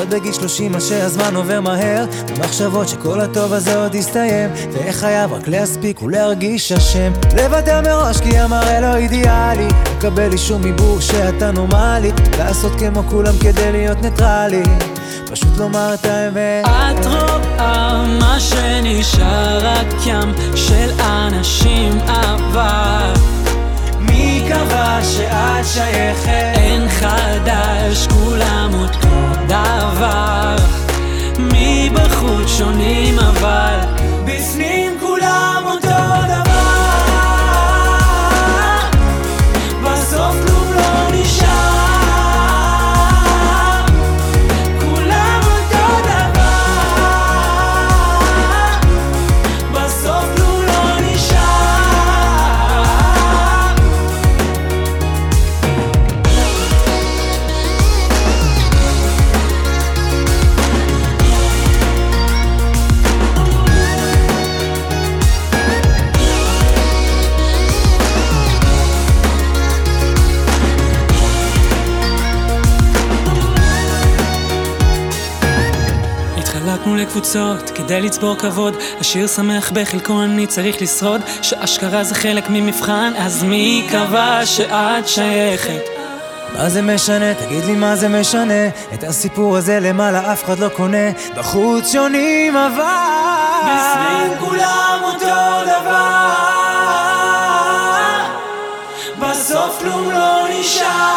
לבכות בגיל שלושים מה שהזמן עובר מהר. במחשבות שכל הטוב הזה עוד יסתיים. ואיך חייב רק להספיק ולהרגיש אשם. לוותר מראש כי המראה לא אידיאלי. לקבל אישור מבור שאתה נורמלי. לעשות כמו כולם כדי להיות ניטרלי. פשוט לומר את האמת. את רואה מה שנשאר רק ים של אנשים עבר מי קבע שאת שייכת? אין חדש, כולם אותו דבר מבחוץ שונים אבל התחלקנו לקבוצות כדי לצבור כבוד השיר שמח בחלקו אני צריך לשרוד שאשכרה זה חלק ממבחן אז מי קבע שאת שייכת? מה זה משנה? תגיד לי מה זה משנה? את הסיפור הזה למעלה אף אחד לא קונה בחוץ שונים אבל בפנים כולם אותו דבר בסוף כלום לא נשאר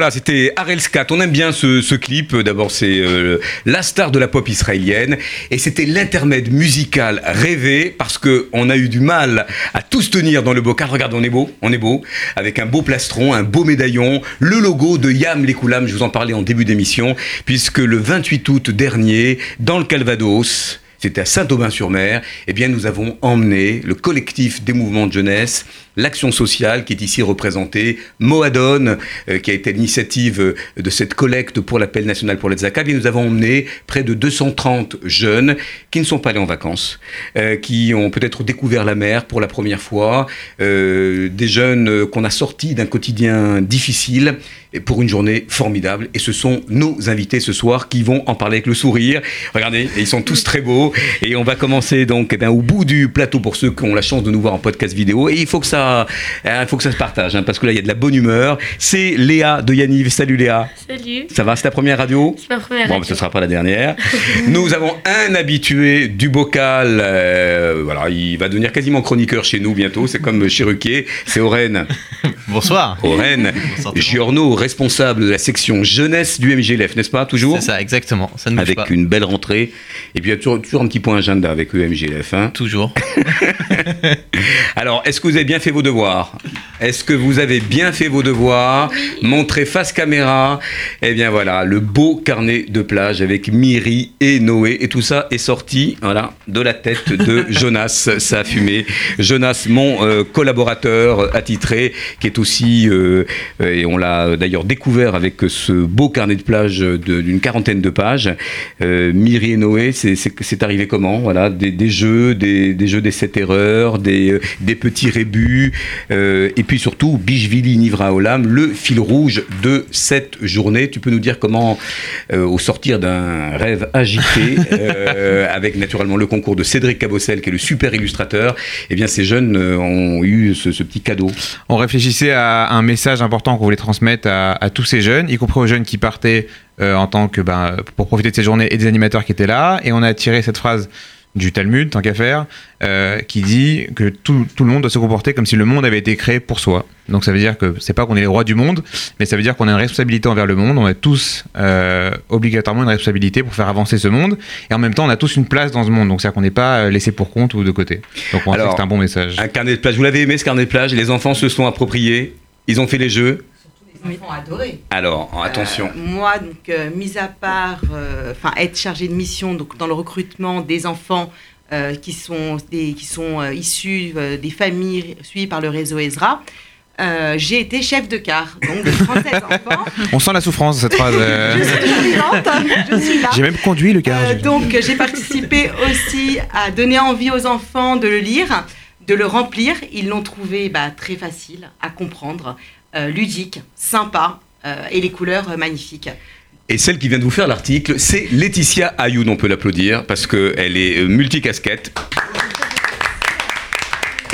Voilà, c'était Arel Skat. On aime bien ce, clip. D'abord, c'est euh, la star de la pop israélienne. Et c'était l'intermède musical rêvé parce que on a eu du mal à tous tenir dans le bocal. Regarde, on est beau, on est beau. Avec un beau plastron, un beau médaillon, le logo de Yam Lekoulam. Je vous en parlais en début d'émission. Puisque le 28 août dernier, dans le Calvados, c'était à Saint-Aubin-sur-Mer, eh bien nous avons emmené le collectif des mouvements de jeunesse, l'action sociale qui est ici représentée, Moadon, euh, qui a été l'initiative euh, de cette collecte pour l'appel national pour les Zakab, et nous avons emmené près de 230 jeunes qui ne sont pas allés en vacances, euh, qui ont peut-être découvert la mer pour la première fois, euh, des jeunes qu'on a sortis d'un quotidien difficile et pour une journée formidable. Et ce sont nos invités ce soir qui vont en parler avec le sourire. Regardez, ils sont tous très beaux. Et on va commencer donc eh bien, au bout du plateau pour ceux qui ont la chance de nous voir en podcast vidéo. Et il faut que ça, il faut que ça se partage, hein, parce que là il y a de la bonne humeur. C'est Léa de Yaniv. Salut Léa. Salut. Ça va, c'est ta première radio? C'est ma première Bon, radio. mais ce sera pas la dernière. nous avons un habitué du bocal. euh, voilà, il va devenir quasiment chroniqueur chez nous bientôt. C'est comme chez Ruquier. C'est Oren. Bonsoir. Oren. Giorno, responsable de la section jeunesse du MGLF, n'est-ce pas Toujours C'est ça, exactement. Ça ne bouge Avec pas. une belle rentrée. Et puis il y a toujours, toujours un petit point agenda avec le MGLF. Hein toujours. Alors, est-ce que vous avez bien fait vos devoirs? Est-ce que vous avez bien fait vos devoirs? Montrez face caméra. Eh bien voilà, le beau carnet de plage avec Miri et Noé. Et tout ça est sorti voilà, de la tête de Jonas. Ça a fumé. Jonas, mon euh, collaborateur attitré, qui est aussi, euh, et on l'a d'ailleurs découvert avec ce beau carnet de plage d'une quarantaine de pages. Euh, Miri et Noé, c'est- arrivé comment Voilà, des, des jeux, des, des jeux des sept erreurs, des, euh, des petits rébus, euh, et puis surtout Bishvili Nivra Olam, le fil rouge de cette journée. Tu peux nous dire comment, au sortir d'un rêve agité, avec naturellement le concours de Cédric Cabossel, qui est le super illustrateur, eh bien ces jeunes ont eu ce, ce petit cadeau. On réfléchissait à un message important qu'on voulait transmettre à, à tous ces jeunes, y compris aux jeunes qui partaient euh, en tant que ben, pour profiter de ces journées et des animateurs qui étaient là. Et on a tiré cette phrase du Talmud, tant qu'à faire, euh, qui dit que tout, tout le monde doit se comporter comme si le monde avait été créé pour soi. Donc ça veut dire que c'est pas qu'on est les rois du monde, mais ça veut dire qu'on a une responsabilité envers le monde. On a tous euh, obligatoirement une responsabilité pour faire avancer ce monde, et en même temps on a tous une place dans ce monde. Donc c'est-à-dire qu'on n'est pas euh, laissé pour compte ou de côté. Donc on Alors, c'est un bon message. Un carnet de plage. Vous l'avez aimé ce carnet de plage Les enfants se sont appropriés. Ils ont fait les jeux. Adoré. Alors, attention. Euh, moi, donc, euh, mis à part, euh, enfin, être chargée de mission donc, dans le recrutement des enfants euh, qui sont, des, qui sont euh, issus euh, des familles suivies par le réseau Ezra. Euh, j'ai été chef de car, donc de 37 enfants. On sent la souffrance de cette phrase. euh. Je suis vivante, je suis là. J'ai même conduit le car. Euh, donc j'ai participé aussi à donner envie aux enfants de le lire, de le remplir. Ils l'ont trouvé bah, très facile à comprendre, euh, ludique, sympa euh, et les couleurs euh, magnifiques. Et celle qui vient de vous faire l'article, c'est Laetitia Ayoun, on peut l'applaudir, parce qu'elle est euh, multicasquette.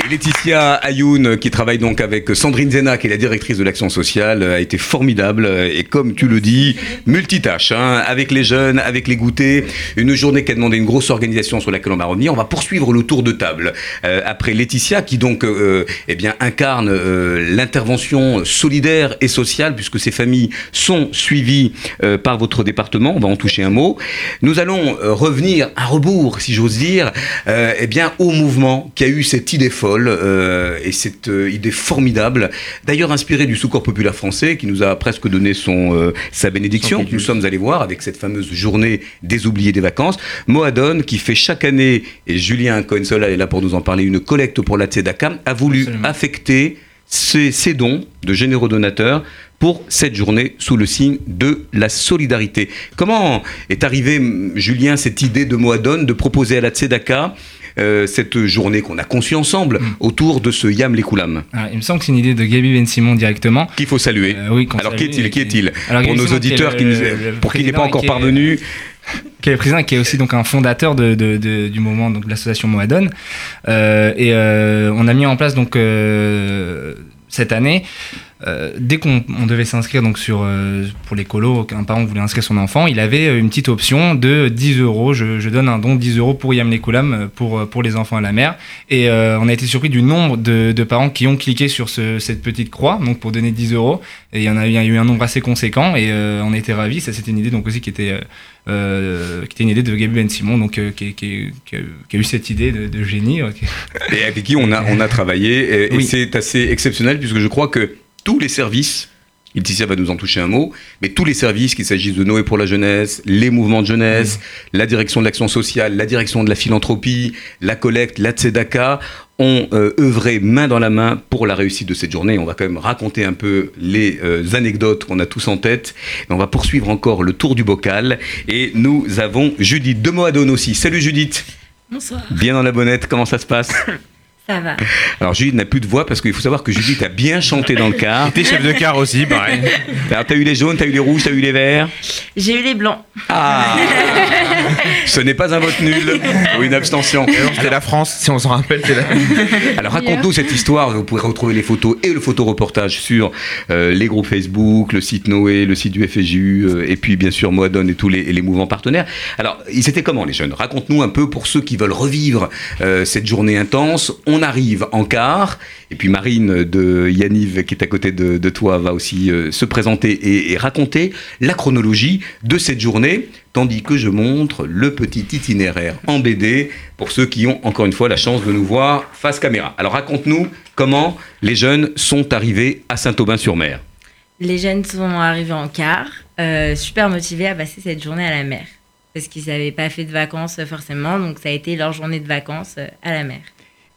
Et Laetitia Ayoun, qui travaille donc avec Sandrine Zena, qui est la directrice de l'action sociale, a été formidable. Et comme tu le dis, multitâche, hein, avec les jeunes, avec les goûters. Une journée qui a demandé une grosse organisation sur laquelle on va revenir. On va poursuivre le tour de table. Euh, après Laetitia, qui donc euh, eh bien, incarne euh, l'intervention solidaire et sociale, puisque ces familles sont suivies par votre département. On va en toucher un mot. Nous allons revenir à rebours, si j'ose dire, eh bien, au mouvement qui a eu cette idée folle euh, et cette euh, idée formidable, d'ailleurs inspirée du Secours populaire français qui nous a presque donné son, euh, sa bénédiction. Nous sommes allés voir avec cette fameuse journée des oubliés des vacances. Moadone, qui fait chaque année, et Julien Cohensola est là pour nous en parler, une collecte pour la Tzedaka, a voulu affecter ses, ses dons de généreux donateurs pour cette journée sous le signe de la solidarité. Comment est arrivée, m- Julien, cette idée de Moadone de proposer à la Tzedaka euh, cette journée qu'on a conçue ensemble autour de ce Yam Lekoulam Ah, il me semble que c'est une idée de Gaby Ben Simon directement. Qu'il faut saluer. oui, qu'on Alors qui est-il Qui est-il Alors, Pour nos est auditeurs, le- qui nous- le pour qui n'est pas encore est- parvenu. qui est le président et qui est aussi donc un fondateur de, de- de- du mouvement donc de l'association Moadone Euh, et euh, on a mis en place donc euh, cette année euh, dès qu'on on devait s'inscrire donc sur euh, pour les colos qu'un parent voulait inscrire son enfant il avait une petite option de 10 euros. Je, je donne un don de 10 euros pour Yam Lekoulam pour pour les enfants à la mer. Et euh, on a été surpris du nombre de, de parents qui ont cliqué sur ce- cette petite croix donc pour donner 10 euros. Et il y en a, il y a eu un nombre assez conséquent et euh, on était ravis. Ça c'était une idée donc aussi qui était euh, euh, qui était une idée de Gaby Ben Simon donc euh, qui, qui- qui a, qui a eu cette idée de, de génie euh, Et avec qui on a, on a travaillé. Et, c'est assez exceptionnel puisque je crois que tous les services, Laetitia va nous en toucher un mot, mais tous les services, qu'il s'agisse de Noé pour la jeunesse, les mouvements de jeunesse, la direction de l'action sociale, la direction de la philanthropie, la collecte, la tzedaka, ont euh, œuvré main dans la main pour la réussite de cette journée. On va quand même raconter un peu les euh, anecdotes qu'on a tous en tête. Et on va poursuivre encore le tour du bocal. Et nous avons Judith de Moadone aussi. Salut Judith Bonsoir. Bien dans la bonnette, comment ça se passe? Ça va. alors Judith n'a plus de voix parce qu'il faut savoir que Judith a bien chanté dans le car. T'es chef de car aussi, pareil. Alors t'as eu les jaunes, t'as eu les rouges, t'as eu les verts. J'ai eu les blancs. Ah Ce n'est pas un vote nul ou une abstention. C'était la France, si on s'en rappelle. c'est la- Alors raconte-nous cette histoire. Vous pourrez retrouver les photos et le photoreportage sur euh, les groupes Facebook, le site Noé, le site du FSU, euh, et puis bien sûr Moadone et tous les, les mouvements partenaires. Alors, ils étaient comment les jeunes? Raconte-nous un peu pour ceux qui veulent revivre euh, cette journée intense. On arrive en quart, et puis Marine de Yaniv qui est à côté de, toi va aussi euh, se présenter et, raconter la chronologie de cette journée, tandis que je montre le petit itinéraire en BD pour ceux qui ont encore une fois la chance de nous voir face caméra. Alors raconte-nous comment les jeunes sont arrivés à Saint-Aubin-sur-Mer. Les jeunes sont arrivés en car, euh, super motivés à passer cette journée à la mer. Parce qu'ils n'avaient pas fait de vacances euh, forcément, donc ça a été leur journée de vacances à la mer.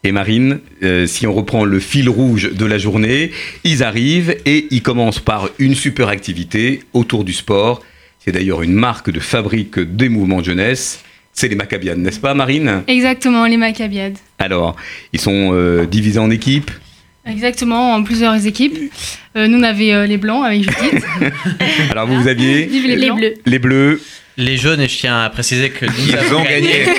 Et Marine, euh, si on reprend le fil rouge de la journée, ils arrivent et ils commencent par une super activité autour du sport. C'est d'ailleurs une marque de fabrique des mouvements de jeunesse. C'est les Maccabiades, n'est-ce pas Marine? Exactement, les Maccabiades. Alors, ils sont euh, divisés en équipes? Exactement, en plusieurs équipes. Euh, nous, on avait euh, les Blancs avec Judith. Alors vous, vous aviez Vive les bleus. les bleus. Les jaunes, et je tiens à préciser que nous Ils avons ont gagné.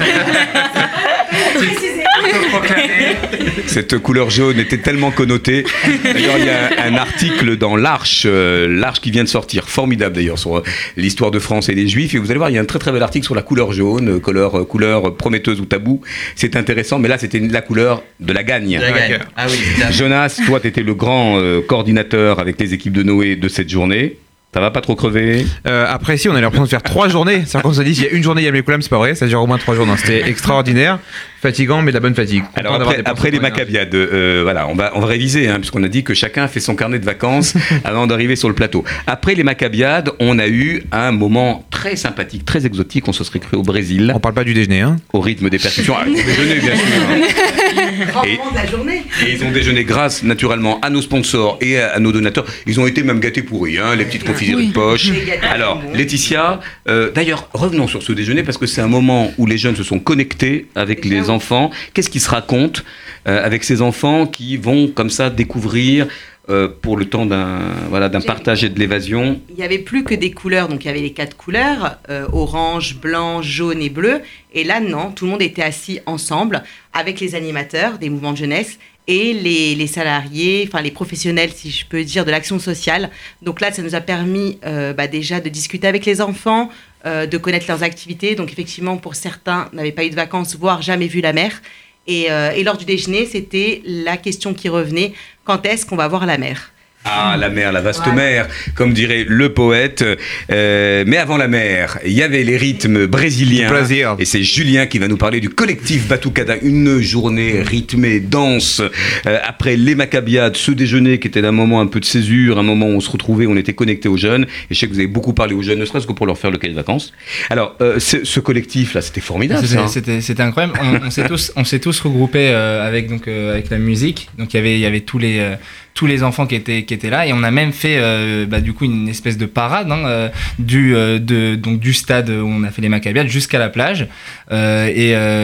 Cette couleur jaune était tellement connotée. D'ailleurs, il y a un article dans l'Arche, euh, l'Arche qui vient de sortir, formidable d'ailleurs, sur euh, l'histoire de France et des Juifs. Et vous allez voir, il y a un très très bel article sur la couleur jaune, euh, couleur, couleur prometteuse ou tabou. C'est intéressant, mais là, c'était la couleur de la gagne. De la gagne. Ah oui, Jonas, toi, tu étais le grand euh, coordinateur avec les équipes de Noé de cette journée. Ça va pas trop crever Euh, après, si, on a l'impression de faire trois journées. C'est-à-dire qu'on s'est dit, s'il y a une journée Yam Lekoulam, c'est pas vrai, ça dure au moins trois jours. Non, C'était extraordinaire, fatigant, mais de la bonne fatigue. Alors Content après, après les. Maccabiades, euh, voilà, on va, on va réviser, hein, puisqu'on a dit que chacun a fait son carnet de vacances avant d'arriver sur le plateau. Après les Maccabiades, on a eu un moment très sympathiques, très exotiques. On se serait cru au Brésil. On parle pas du déjeuner, hein Au rythme des percussions. Ah, déjeuner, bien sûr. Et- Grande de la journée. Et ils ont déjeuné grâce naturellement à nos sponsors et à, à nos donateurs. Ils ont été même gâtés pourris, hein, les petites confiseries de poche. Alors. Laetitia, euh, d'ailleurs, revenons sur ce déjeuner parce que c'est un moment où les jeunes se sont connectés avec les enfants. Qu'est-ce qui se raconte euh, avec ces enfants qui vont comme ça découvrir euh, pour le temps d'un voilà, d'un partage et de l'évasion Il n'y avait plus que des couleurs, donc il y avait les quatre couleurs, euh, orange, blanc, jaune et bleu. Et là, non, tout le monde était assis ensemble avec les animateurs des mouvements de jeunesse et les, les salariés, enfin les professionnels, si je peux dire, de l'action sociale. Donc là, ça nous a permis euh, bah, déjà de discuter avec les enfants, de connaître leurs activités. Donc effectivement, pour certains, n'avaient pas eu de vacances, voire jamais vu la mer. Et, et lors du déjeuner, c'était la question qui revenait, quand est-ce qu'on va voir la mer? Ah, la mer, la vaste mer, comme dirait le poète. Euh, mais avant la mer, il y avait les rythmes brésiliens. Plaisir. Et c'est Julien qui va nous parler du collectif Batucada. Une journée rythmée, dense. Euh, après les Maccabiades, ce déjeuner qui était un moment un peu de césure, un moment où on se retrouvait, on était connecté aux jeunes. Et je sais que vous avez beaucoup parlé aux jeunes, ne serait-ce que pour leur faire le cahier de vacances. Alors, euh, ce, ce collectif-là, c'était formidable. C'était- ça, hein. C'était c'était incroyable. On, on s'est tous, on s'est tous regroupés euh, avec donc euh, avec la musique. Donc il y avait il y avait tous les euh, tous les enfants qui étaient qui étaient là et on a même fait euh, bah, du coup une espèce de parade hein, euh, du euh, donc du stade où on a fait les Maccabiades jusqu'à la plage. Euh,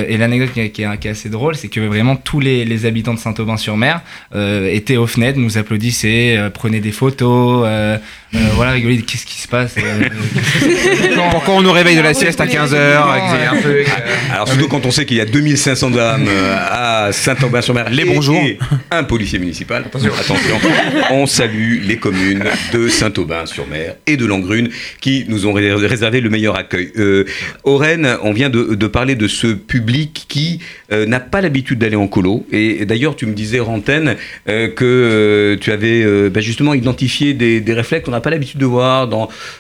et l'anecdote qui, est- qui est assez drôle, c'est que vraiment tous les, les habitants de Saint-Aubin-sur-Mer étaient aux fenêtres, nous applaudissaient, prenaient des photos, euh, euh, voilà rigolaient. Qu'est-ce qui se passe euh, Pourquoi on nous réveille de la sieste à 15h un peu. Alors surtout quand on sait qu'il y a 2500 dames euh, à Saint-Aubin-sur-Mer. Les bonjours. un policier municipal. Attention. On salue les communes de Saint-Aubin-sur-Mer et de Langrune qui nous ont ré- réservé le meilleur accueil. Euh, Aurène, on vient de, de parler de ce public qui euh, n'a pas l'habitude d'aller en colo. Et d'ailleurs, tu me disais, Rantaine, euh, que euh, tu avais euh, bah, justement identifié des, des réflexes qu'on pas l'habitude de voir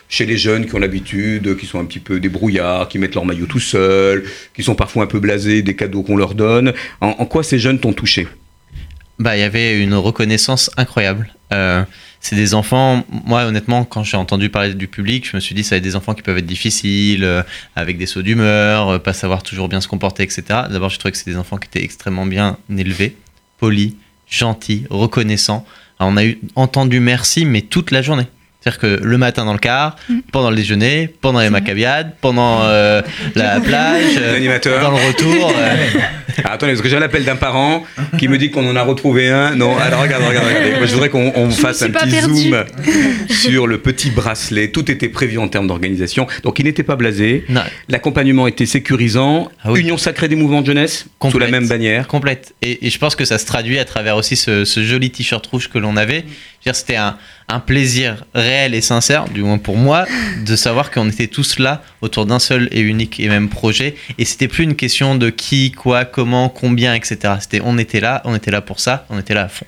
chez les jeunes qui ont l'habitude, qui sont un petit peu débrouillards, qui mettent leur maillot tout seuls, qui sont parfois un peu blasés des cadeaux qu'on leur donne. En, quoi ces jeunes t'ont touché? Bah, il y avait une reconnaissance incroyable. Euh, c'est des enfants, moi honnêtement, quand j'ai entendu parler du public, je me suis dit ça va être des enfants qui peuvent être difficiles, euh, avec des sauts d'humeur, euh, pas savoir toujours bien se comporter, etc. D'abord, je trouvais que c'est des enfants qui étaient extrêmement bien élevés, polis, gentils, reconnaissants. On a eu entendu merci, mais toute la journée. C'est-à-dire que le matin dans le car, pendant le déjeuner, pendant les maccabiades, pendant euh, la plage, euh, dans le retour. Ah, attendez, parce que j'ai l'appel d'un parent qui me dit qu'on en a retrouvé un. Non, alors regarde, regarde, regardez. Moi, je voudrais qu'on on fasse un petit zoom sur le petit bracelet. Tout était prévu en termes d'organisation. Donc, il n'était pas blasé. L'accompagnement était sécurisant. Ah oui. Union sacrée des mouvements de jeunesse, sous la même bannière. complète. Et, et je pense que ça se traduit à travers aussi ce, ce joli t-shirt rouge que l'on avait. C'était un, un plaisir réel et sincère, du moins pour moi, de savoir qu'on était tous là autour d'un seul et unique et même projet. Et c'était plus une question de qui, quoi, comment, combien, etc. On était là, on était là pour ça, on était là à fond.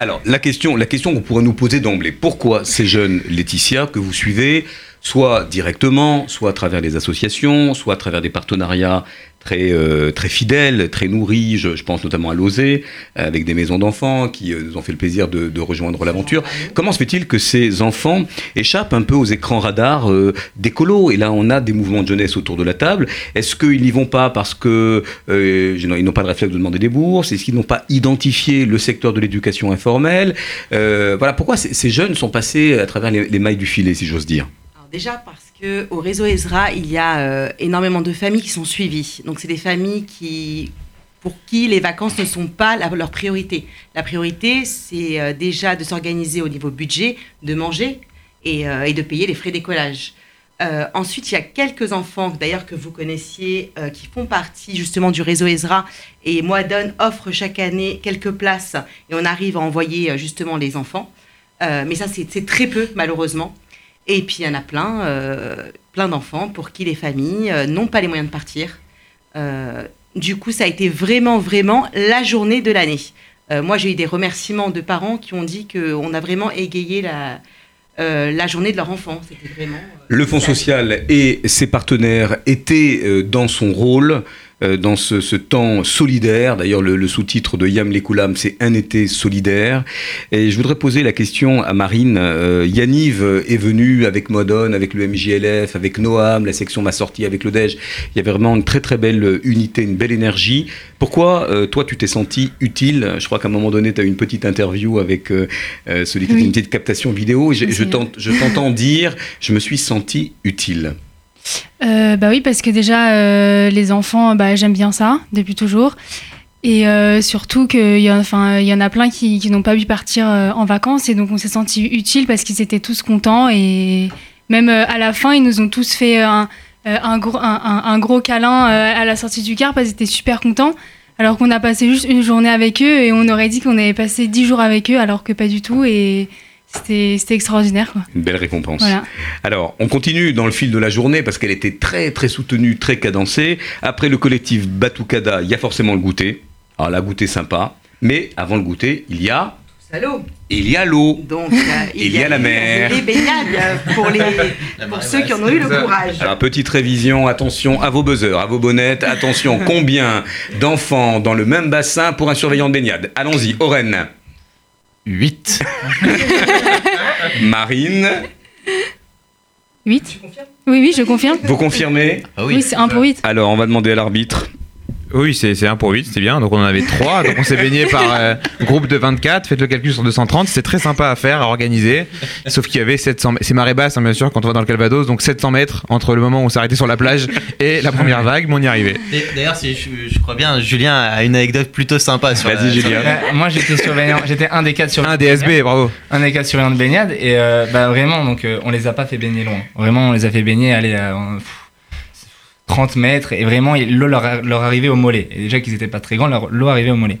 Alors, la question, la question qu'on pourrait nous poser d'emblée, pourquoi ces jeunes Laetitia que vous suivez, soit directement, soit à travers les associations, soit à travers des partenariats très, euh, très fidèles, très nourris, je, pense notamment à l'OSE, avec des maisons d'enfants qui euh, nous ont fait le plaisir de, rejoindre l'aventure. Comment se fait-il que ces enfants échappent un peu aux écrans radars euh, des colos Et là, on a des mouvements de jeunesse autour de la table. Est-ce qu'ils n'y vont pas parce que euh, n'ont pas de réflexe de demander des bourses? Est-ce qu'ils n'ont pas identifié le secteur de l'éducation informelle? Voilà, pourquoi ces jeunes sont passés à travers les, les mailles du filet, si j'ose dire? Alors déjà parce au réseau Ezra, il y a euh, énormément de familles qui sont suivies. Donc c'est des familles qui pour qui les vacances ne sont pas leur priorité. La priorité, c'est euh, déjà de s'organiser au niveau budget, de manger et, euh, de payer les frais d'écolage. Ensuite, il y a quelques enfants, d'ailleurs que vous connaissiez, qui font partie justement du réseau Ezra. Et Moadone offre chaque année quelques places et on arrive à envoyer justement les enfants. Mais ça, c'est très peu, malheureusement. Et puis, il y en a plein, euh, plein d'enfants pour qui les familles euh, n'ont pas les moyens de partir. Euh, du coup, ça a été vraiment, vraiment la journée de l'année. Moi, j'ai eu des remerciements de parents qui ont dit qu'on a vraiment égayé la, euh, la journée de leur enfant. Vraiment. Le Fonds social et ses partenaires étaient euh, dans son rôle dans ce, ce temps solidaire. D'ailleurs, le, le sous-titre de Yam Lekoulam, c'est Un été solidaire. Et je voudrais poser la question à Marine. Euh, Yaniv est venu avec Modon, avec le MJLF, avec Noam, la section m'a sorti avec le DEJ. Il y avait vraiment une très très belle unité, une belle énergie. Pourquoi, euh, toi, tu t'es senti utile? Je crois qu'à un moment donné, tu as eu une petite interview avec euh, euh, celui qui Oui. fait une petite captation vidéo. Je t'entends dire, je me suis senti utile. Euh, bah oui, parce que déjà, euh, les enfants, bah, j'aime bien ça depuis toujours. Et euh, surtout qu'il y, y en a plein qui, n'ont pas pu partir euh, en vacances. Et donc, on s'est senti utile parce qu'ils étaient tous contents. Et même à la fin, ils nous ont tous fait un, gros, un, gros câlin à la sortie du car parce qu'ils étaient super contents. Alors qu'on a passé juste une journée avec eux et on aurait dit qu'on avait passé dix jours avec eux alors que pas du tout. Et c'était extraordinaire. Quoi. Une belle récompense. Voilà. Alors, on continue dans le fil de la journée parce qu'elle était très très soutenue, très cadencée. Après le collectif Batoukada, il y a forcément le goûter. Alors, la goûter sympa. Mais avant le goûter, il y a, l'eau. il y a l'eau. Donc, euh, Il y a la mer. Les baignades pour, les, pour ceux qui en ont eu le courage. Alors, petite révision, attention à vos buzzers, à vos bonnettes. Attention, combien d'enfants dans le même bassin pour un surveillant de baignade Allons-y, Oren. 8. Marine, 8 Oui, oui, je confirme. vous confirmez? Oui, c'est 1 pour 8. Alors, on va demander à l'arbitre. Oui, c'est c'est 1 pour 8, c'est bien. Donc on en avait 3. Donc on s'est baigné par euh, groupe de 24. Faites le calcul sur 230. C'est très sympa à faire, à organiser. Sauf qu'il y avait 700 mètres. C'est marée basse, hein, bien sûr, quand on va dans le Calvados. Donc 700 mètres entre le moment où on s'est arrêté sur la plage et la première vague, mais on y est arrivé. Et D'ailleurs, si je, je crois bien, Julien a une anecdote plutôt sympa sur Vas-y, Julien. Euh, moi j'étais surveillant, j'étais un des quatre surveillants. Un DSB, bravo. Un des quatre surveillants de baignade et euh, bah vraiment donc euh, on les a pas fait baigner loin. Vraiment on les a fait baigner euh, pff, 30 mètres et vraiment l'eau leur, leur arrivait au mollet. Et déjà qu'ils étaient pas très grands, l'eau arrivait au mollet.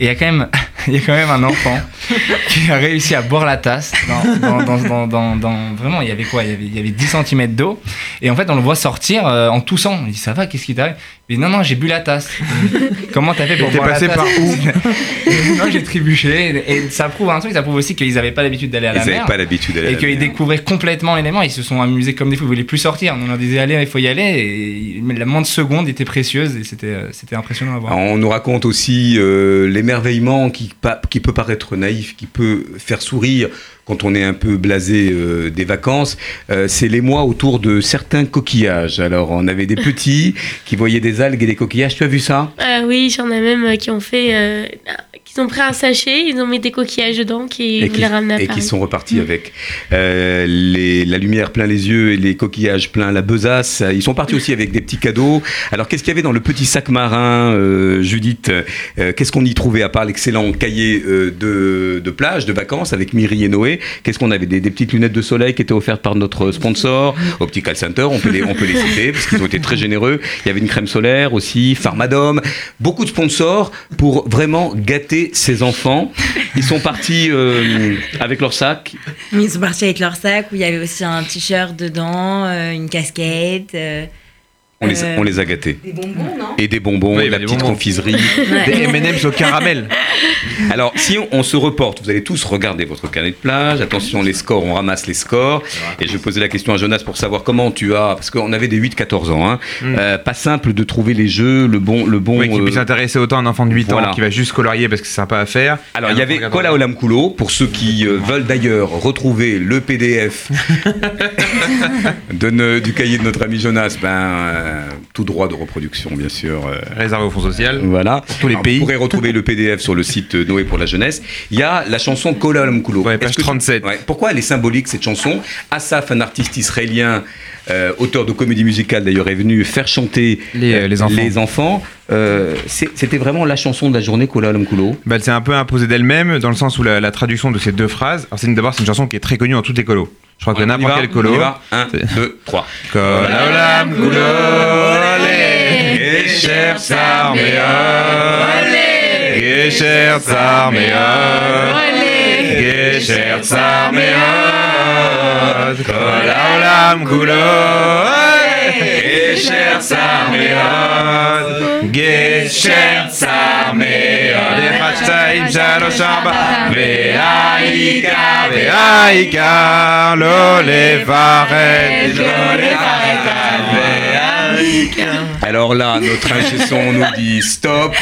Et il y a quand même il y a quand même un enfant qui a réussi à boire la tasse dans, dans, dans, dans, dans- dans- vraiment il y avait quoi? Il y avait, il y avait 10 cm d'eau et en fait on le voit sortir euh, en toussant. Il dit ça va? Qu'est-ce qui t'arrive? Il dit non non j'ai bu la tasse. Comment t'as fait pour boire passé la tasse? par où? Non j'ai trébuché et ça prouve un truc, ça prouve aussi qu'ils avaient pas l'habitude d'aller à Ils la n'avaient mer. pas l'habitude d'aller à Et la qu'ils mer. découvraient complètement l'élément, ils se sont amusés comme des fous, ils voulaient plus sortir. On leur disait allez, il faut y aller. Et la moindre seconde était précieuse et c'était euh, c'était impressionnant à voir. On nous raconte aussi euh, l'émerveillement qui, qui peut paraître naïf, qui peut faire sourire quand on est un peu blasé euh, des vacances. Euh, c'est les mois autour de certains coquillages. Alors, on avait des petits qui voyaient des algues et des coquillages. Tu as vu ça? Euh, oui, j'en ai même euh, qui ont fait. Qui ont pris un sachet, ils ont mis des coquillages dedans, qui et voulaient ramener à et Paris. qui sont repartis avec euh, les- la lumière plein les yeux et les coquillages plein la besace. Ils sont partis aussi avec des petits cadeaux. Alors qu'est-ce qu'il y avait dans le petit sac marin, euh, Judith? Euh, Qu'est-ce qu'on y trouvait à part l'excellent cahier de, de plage, de vacances avec Myri et Noé? Qu'est-ce qu'on avait? Des, des petites lunettes de soleil qui étaient offertes par notre sponsor, Optical Center, on peut les, on peut les citer parce qu'ils ont été très généreux. Il y avait une crème solaire aussi, Pharmadome, beaucoup de sponsors pour vraiment gâter ses enfants. Ils sont partis euh, avec leur sac. Ils sont partis avec leur sac où il y avait aussi un t-shirt dedans, euh, une casquette. Euh, On les, euh, on les a gâtés. Des bonbons, non? Et des bonbons, Oui, de la petite bonbons. confiserie. Des M&M's au caramel. Alors, si on, on se reporte, vous allez tous regarder votre carnet de plage. Attention, les scores, on ramasse les scores. Et je vais poser la question à Jonas pour savoir comment tu as. Parce qu'on avait des 8-14 ans. Hein. Euh, pas simple de trouver les jeux, le bon. Le bon Hmm. Oui, qui euh, puisse intéresser autant un enfant de 8 voilà. ans qui va juste colorier parce que c'est sympa à faire. Alors, Et il y avait Kola 14 ans. Olam Kulo, pour ceux qui euh, veulent d'ailleurs retrouver le PDF de ne- du cahier de notre ami Jonas, ben, euh, tout droit de reproduction, bien sûr. euh, Réservé au Fonds social. Voilà. Pour tous les Alors, pays. Vous pourrez retrouver le PDF sur le site euh, Noé pour la jeunesse. Il y a la chanson Kola Olam Kulo. Ouais, page que tu- 37. Ouais. Pourquoi elle est symbolique cette chanson? Asaf, un artiste israélien, euh, auteur de comédie musicale d'ailleurs, est venu faire chanter Les, les enfants. les enfants. Euh, C'était vraiment la chanson de la journée Kola Olam Kulo. Bah, elle s'est un peu imposée d'elle-même dans le sens où la, la traduction de ces deux phrases. Alors, d'abord, c'est une chanson qui est très connue dans toutes les colos. Je crois que n'importe quel colo. On y va 1, c'est- 2, 3. Kol haolam kulo, olé, Gesher Tsar Meod. Gesher Tsar Meod. Gesher Tsar Meod. Kol haolam kulo, olé, Gécher Sarméon, Gécher Sarméon, Ephataim Shaloshamba, Ve'aïka, Ve'aïka, Lo Levaren, Lo Levaren, alors là, notre ingé nous dit stop,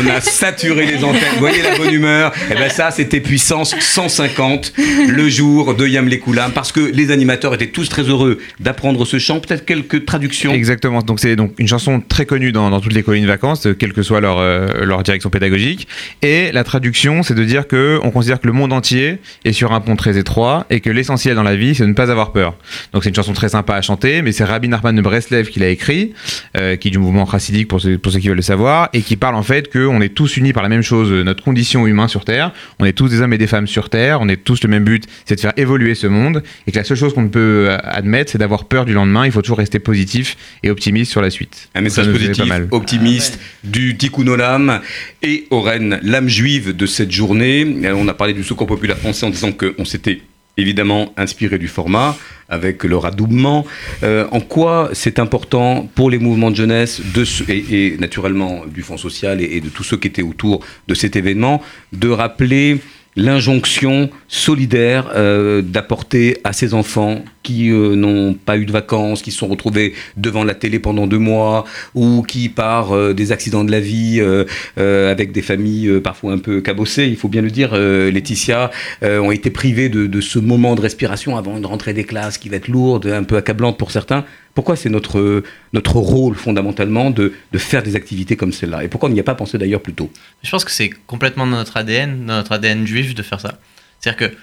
on a saturé les antennes, vous voyez la bonne humeur? Et bien ça, c'était puissance 150 le jour de Yam Koulam, parce que les animateurs étaient tous très heureux d'apprendre ce chant, peut-être quelques traductions. Exactement, donc c'est donc une chanson très connue dans, toutes les colonies de vacances, euh, quelle que soit leur, euh, leur direction pédagogique. Et la traduction, c'est de dire que on considère que le monde entier est sur un pont très étroit et que l'essentiel dans la vie, c'est de ne pas avoir peur. Donc c'est une chanson très sympa à chanter, mais c'est Rabbi Narman de Breslev qui l'a écrit euh, qui est du mouvement chassidique pour ceux, pour ceux qui veulent le savoir, et qui parle en fait qu'on est tous unis par la même chose, euh, notre condition humaine sur Terre. On est tous des hommes et des femmes sur Terre. On est tous le même but, c'est de faire évoluer ce monde, et que la seule chose qu'on ne peut euh, admettre, c'est d'avoir peur du lendemain. Il faut toujours rester positif et optimiste sur la suite. Un message positif, pas mal. optimiste du Tikkun Olam et Oren, l'âme juive de cette journée. On a parlé du Secours populaire français en disant qu'on s'était évidemment inspiré du format avec le radoubement. Euh, en quoi c'est important pour les mouvements de jeunesse et, naturellement du Fonds social et de tous ceux qui étaient autour de cet événement de rappeler l'injonction solidaire euh, d'apporter à ces enfants qui euh, n'ont pas eu de vacances, qui se sont retrouvés devant la télé pendant deux mois, ou qui, par euh, des accidents de la vie, euh, euh, avec des familles parfois un peu cabossées, il faut bien le dire, Laetitia, ont été privés de, de ce moment de respiration avant une rentrée des classes qui va être lourde, un peu accablante pour certains. Pourquoi c'est notre, notre rôle fondamentalement de, de faire des activités comme celle-là? Et pourquoi on n'y a pas pensé d'ailleurs plus tôt? Je pense que c'est complètement dans notre ADN, dans notre ADN juif de faire ça. C'est-à-dire que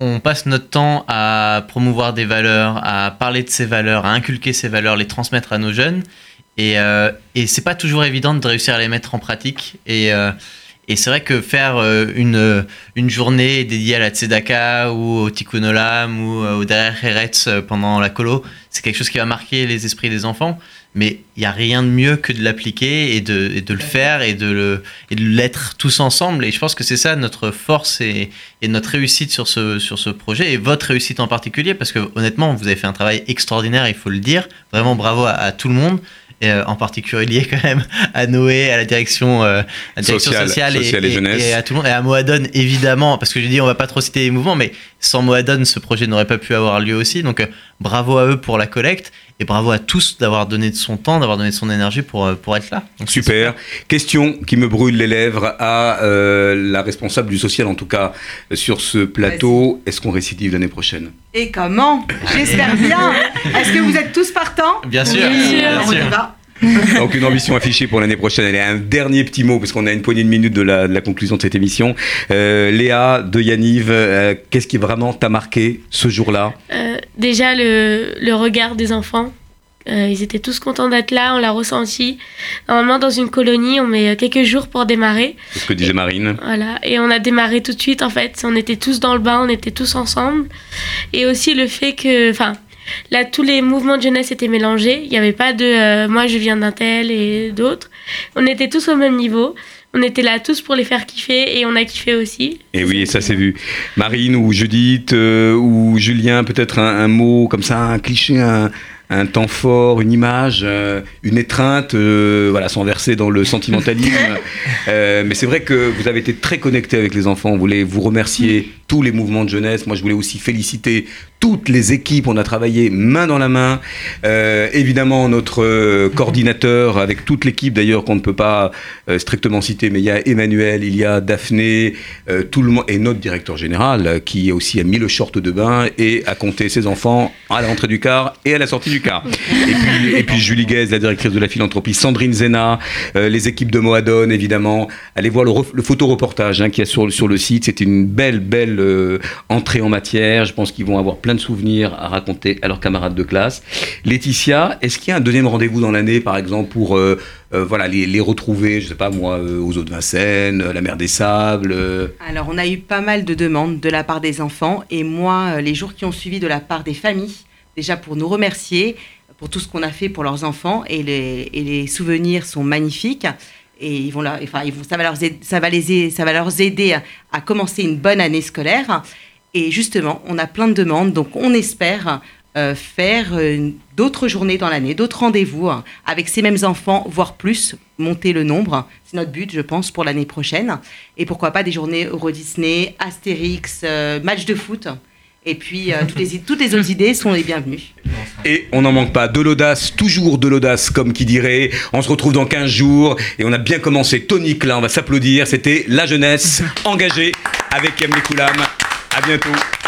on passe notre temps à promouvoir des valeurs, à parler de ces valeurs, à inculquer ces valeurs, les transmettre à nos jeunes. Et, euh, et c'est pas toujours évident de réussir à les mettre en pratique. Et, euh, et c'est vrai que faire euh, une, une journée dédiée à la Tzedaka ou au Tikkun Olam ou euh, au Derech Eretz euh, pendant la colo, c'est quelque chose qui va marquer les esprits des enfants. Mais il n'y a rien de mieux que de l'appliquer et de, de le faire et de l'être tous ensemble. Et je pense que c'est ça notre force et, notre réussite sur ce, sur ce projet et votre réussite en particulier parce que honnêtement, vous avez fait un travail extraordinaire, il faut le dire. Vraiment bravo à tout le monde. Et euh, en particulier quand même à Noé, à la direction, euh, à la direction Sociale- sociale, sociale et jeunesse. et à tout le monde, et à Moadone évidemment, parce que j'ai dit on va pas trop citer les mouvements, mais sans Moadone, ce projet n'aurait pas pu avoir lieu aussi. Donc euh, bravo à eux pour la collecte et bravo à tous d'avoir donné de son temps, d'avoir donné de son énergie pour, euh, pour être là. Donc, Super. Question qui me brûle les lèvres à euh, la responsable du social, en tout cas, sur ce plateau. Est-ce qu'on récidive l'année prochaine? Et comment? J'espère bien. Est-ce que vous êtes tous partants? Bien sûr. Oui, Bien alors on y sûr. va. Donc une ambition affichée pour l'année prochaine. Est un dernier petit mot, parce qu'on a une poignée de minutes de la, de la conclusion de cette émission. Euh, Léa de Yaniv, euh, qu'est-ce qui vraiment t'a marqué ce jour-là? Euh, déjà, le, le regard des enfants. Euh, ils étaient tous contents d'être là, on l'a ressenti. Normalement, dans une colonie, on met quelques jours pour démarrer. C'est ce que disait Marine. Voilà, et on a démarré tout de suite en fait. On était tous dans le bain, on était tous ensemble. Et aussi le fait que, enfin, là, tous les mouvements de jeunesse étaient mélangés. Il n'y avait pas de euh, moi je viens d'un tel et d'autres. On était tous au même niveau. On était là tous pour les faire kiffer et on a kiffé aussi. Et oui, ça s'est vu. Marine ou Judith euh, ou Julien, peut-être un, un mot comme ça, un cliché, un, un temps fort, une image, euh, une étreinte, euh, voilà, sans verser dans le sentimentalisme. Mais c'est vrai que vous avez été très connecté avec les enfants. On voulait vous remercier tous les mouvements de jeunesse. Moi, je voulais aussi féliciter toutes les équipes. On a travaillé main dans la main. Euh, évidemment, notre euh, coordinateur avec toute l'équipe, d'ailleurs, qu'on ne peut pas euh, strictement citer, mais il y a Emmanuel, il y a Daphné, tout le monde, et notre directeur général, qui aussi a mis le short de bain et a compté ses enfants à l'entrée du car et à la sortie du car. Et puis, Julie Guez, la directrice de la philanthropie, Sandrine Zena, les équipes de Moadone, évidemment. Allez voir le, le photoreportage hein, qu'il y a sur, sur le site. C'était une belle, belle entrée en matière. Je pense qu'ils vont avoir plein de souvenirs à raconter à leurs camarades de classe. Laetitia, est-ce qu'il y a un deuxième rendez-vous dans l'année, par exemple, pour euh, euh, voilà, les, retrouver, je sais pas moi, euh, aux eaux de Vincennes, la mer des Sables Alors, on a eu pas mal de demandes de la part des enfants et moi, les jours qui ont suivi de la part des familles, déjà pour nous remercier pour tout ce qu'on a fait pour leurs enfants et les, souvenirs sont magnifiques. Et ils vont là, enfin, ça, va leur ça, va les ça va leur aider à commencer une bonne année scolaire. Et justement, on a plein de demandes, donc on espère euh, faire euh, d'autres journées dans l'année, d'autres rendez-vous hein, avec ces mêmes enfants, voire plus, monter le nombre. C'est notre but, je pense, pour l'année prochaine. Et pourquoi pas des journées Euro Disney, Astérix, euh, match de foot. Et puis, toutes, les, autres idées sont les bienvenues. Et on n'en manque pas. De l'audace, toujours de l'audace, comme qui dirait. On se retrouve dans 15 jours. Et on a bien commencé tonique là, on va s'applaudir. C'était La Jeunesse engagée avec Yamé Koulam. À bientôt.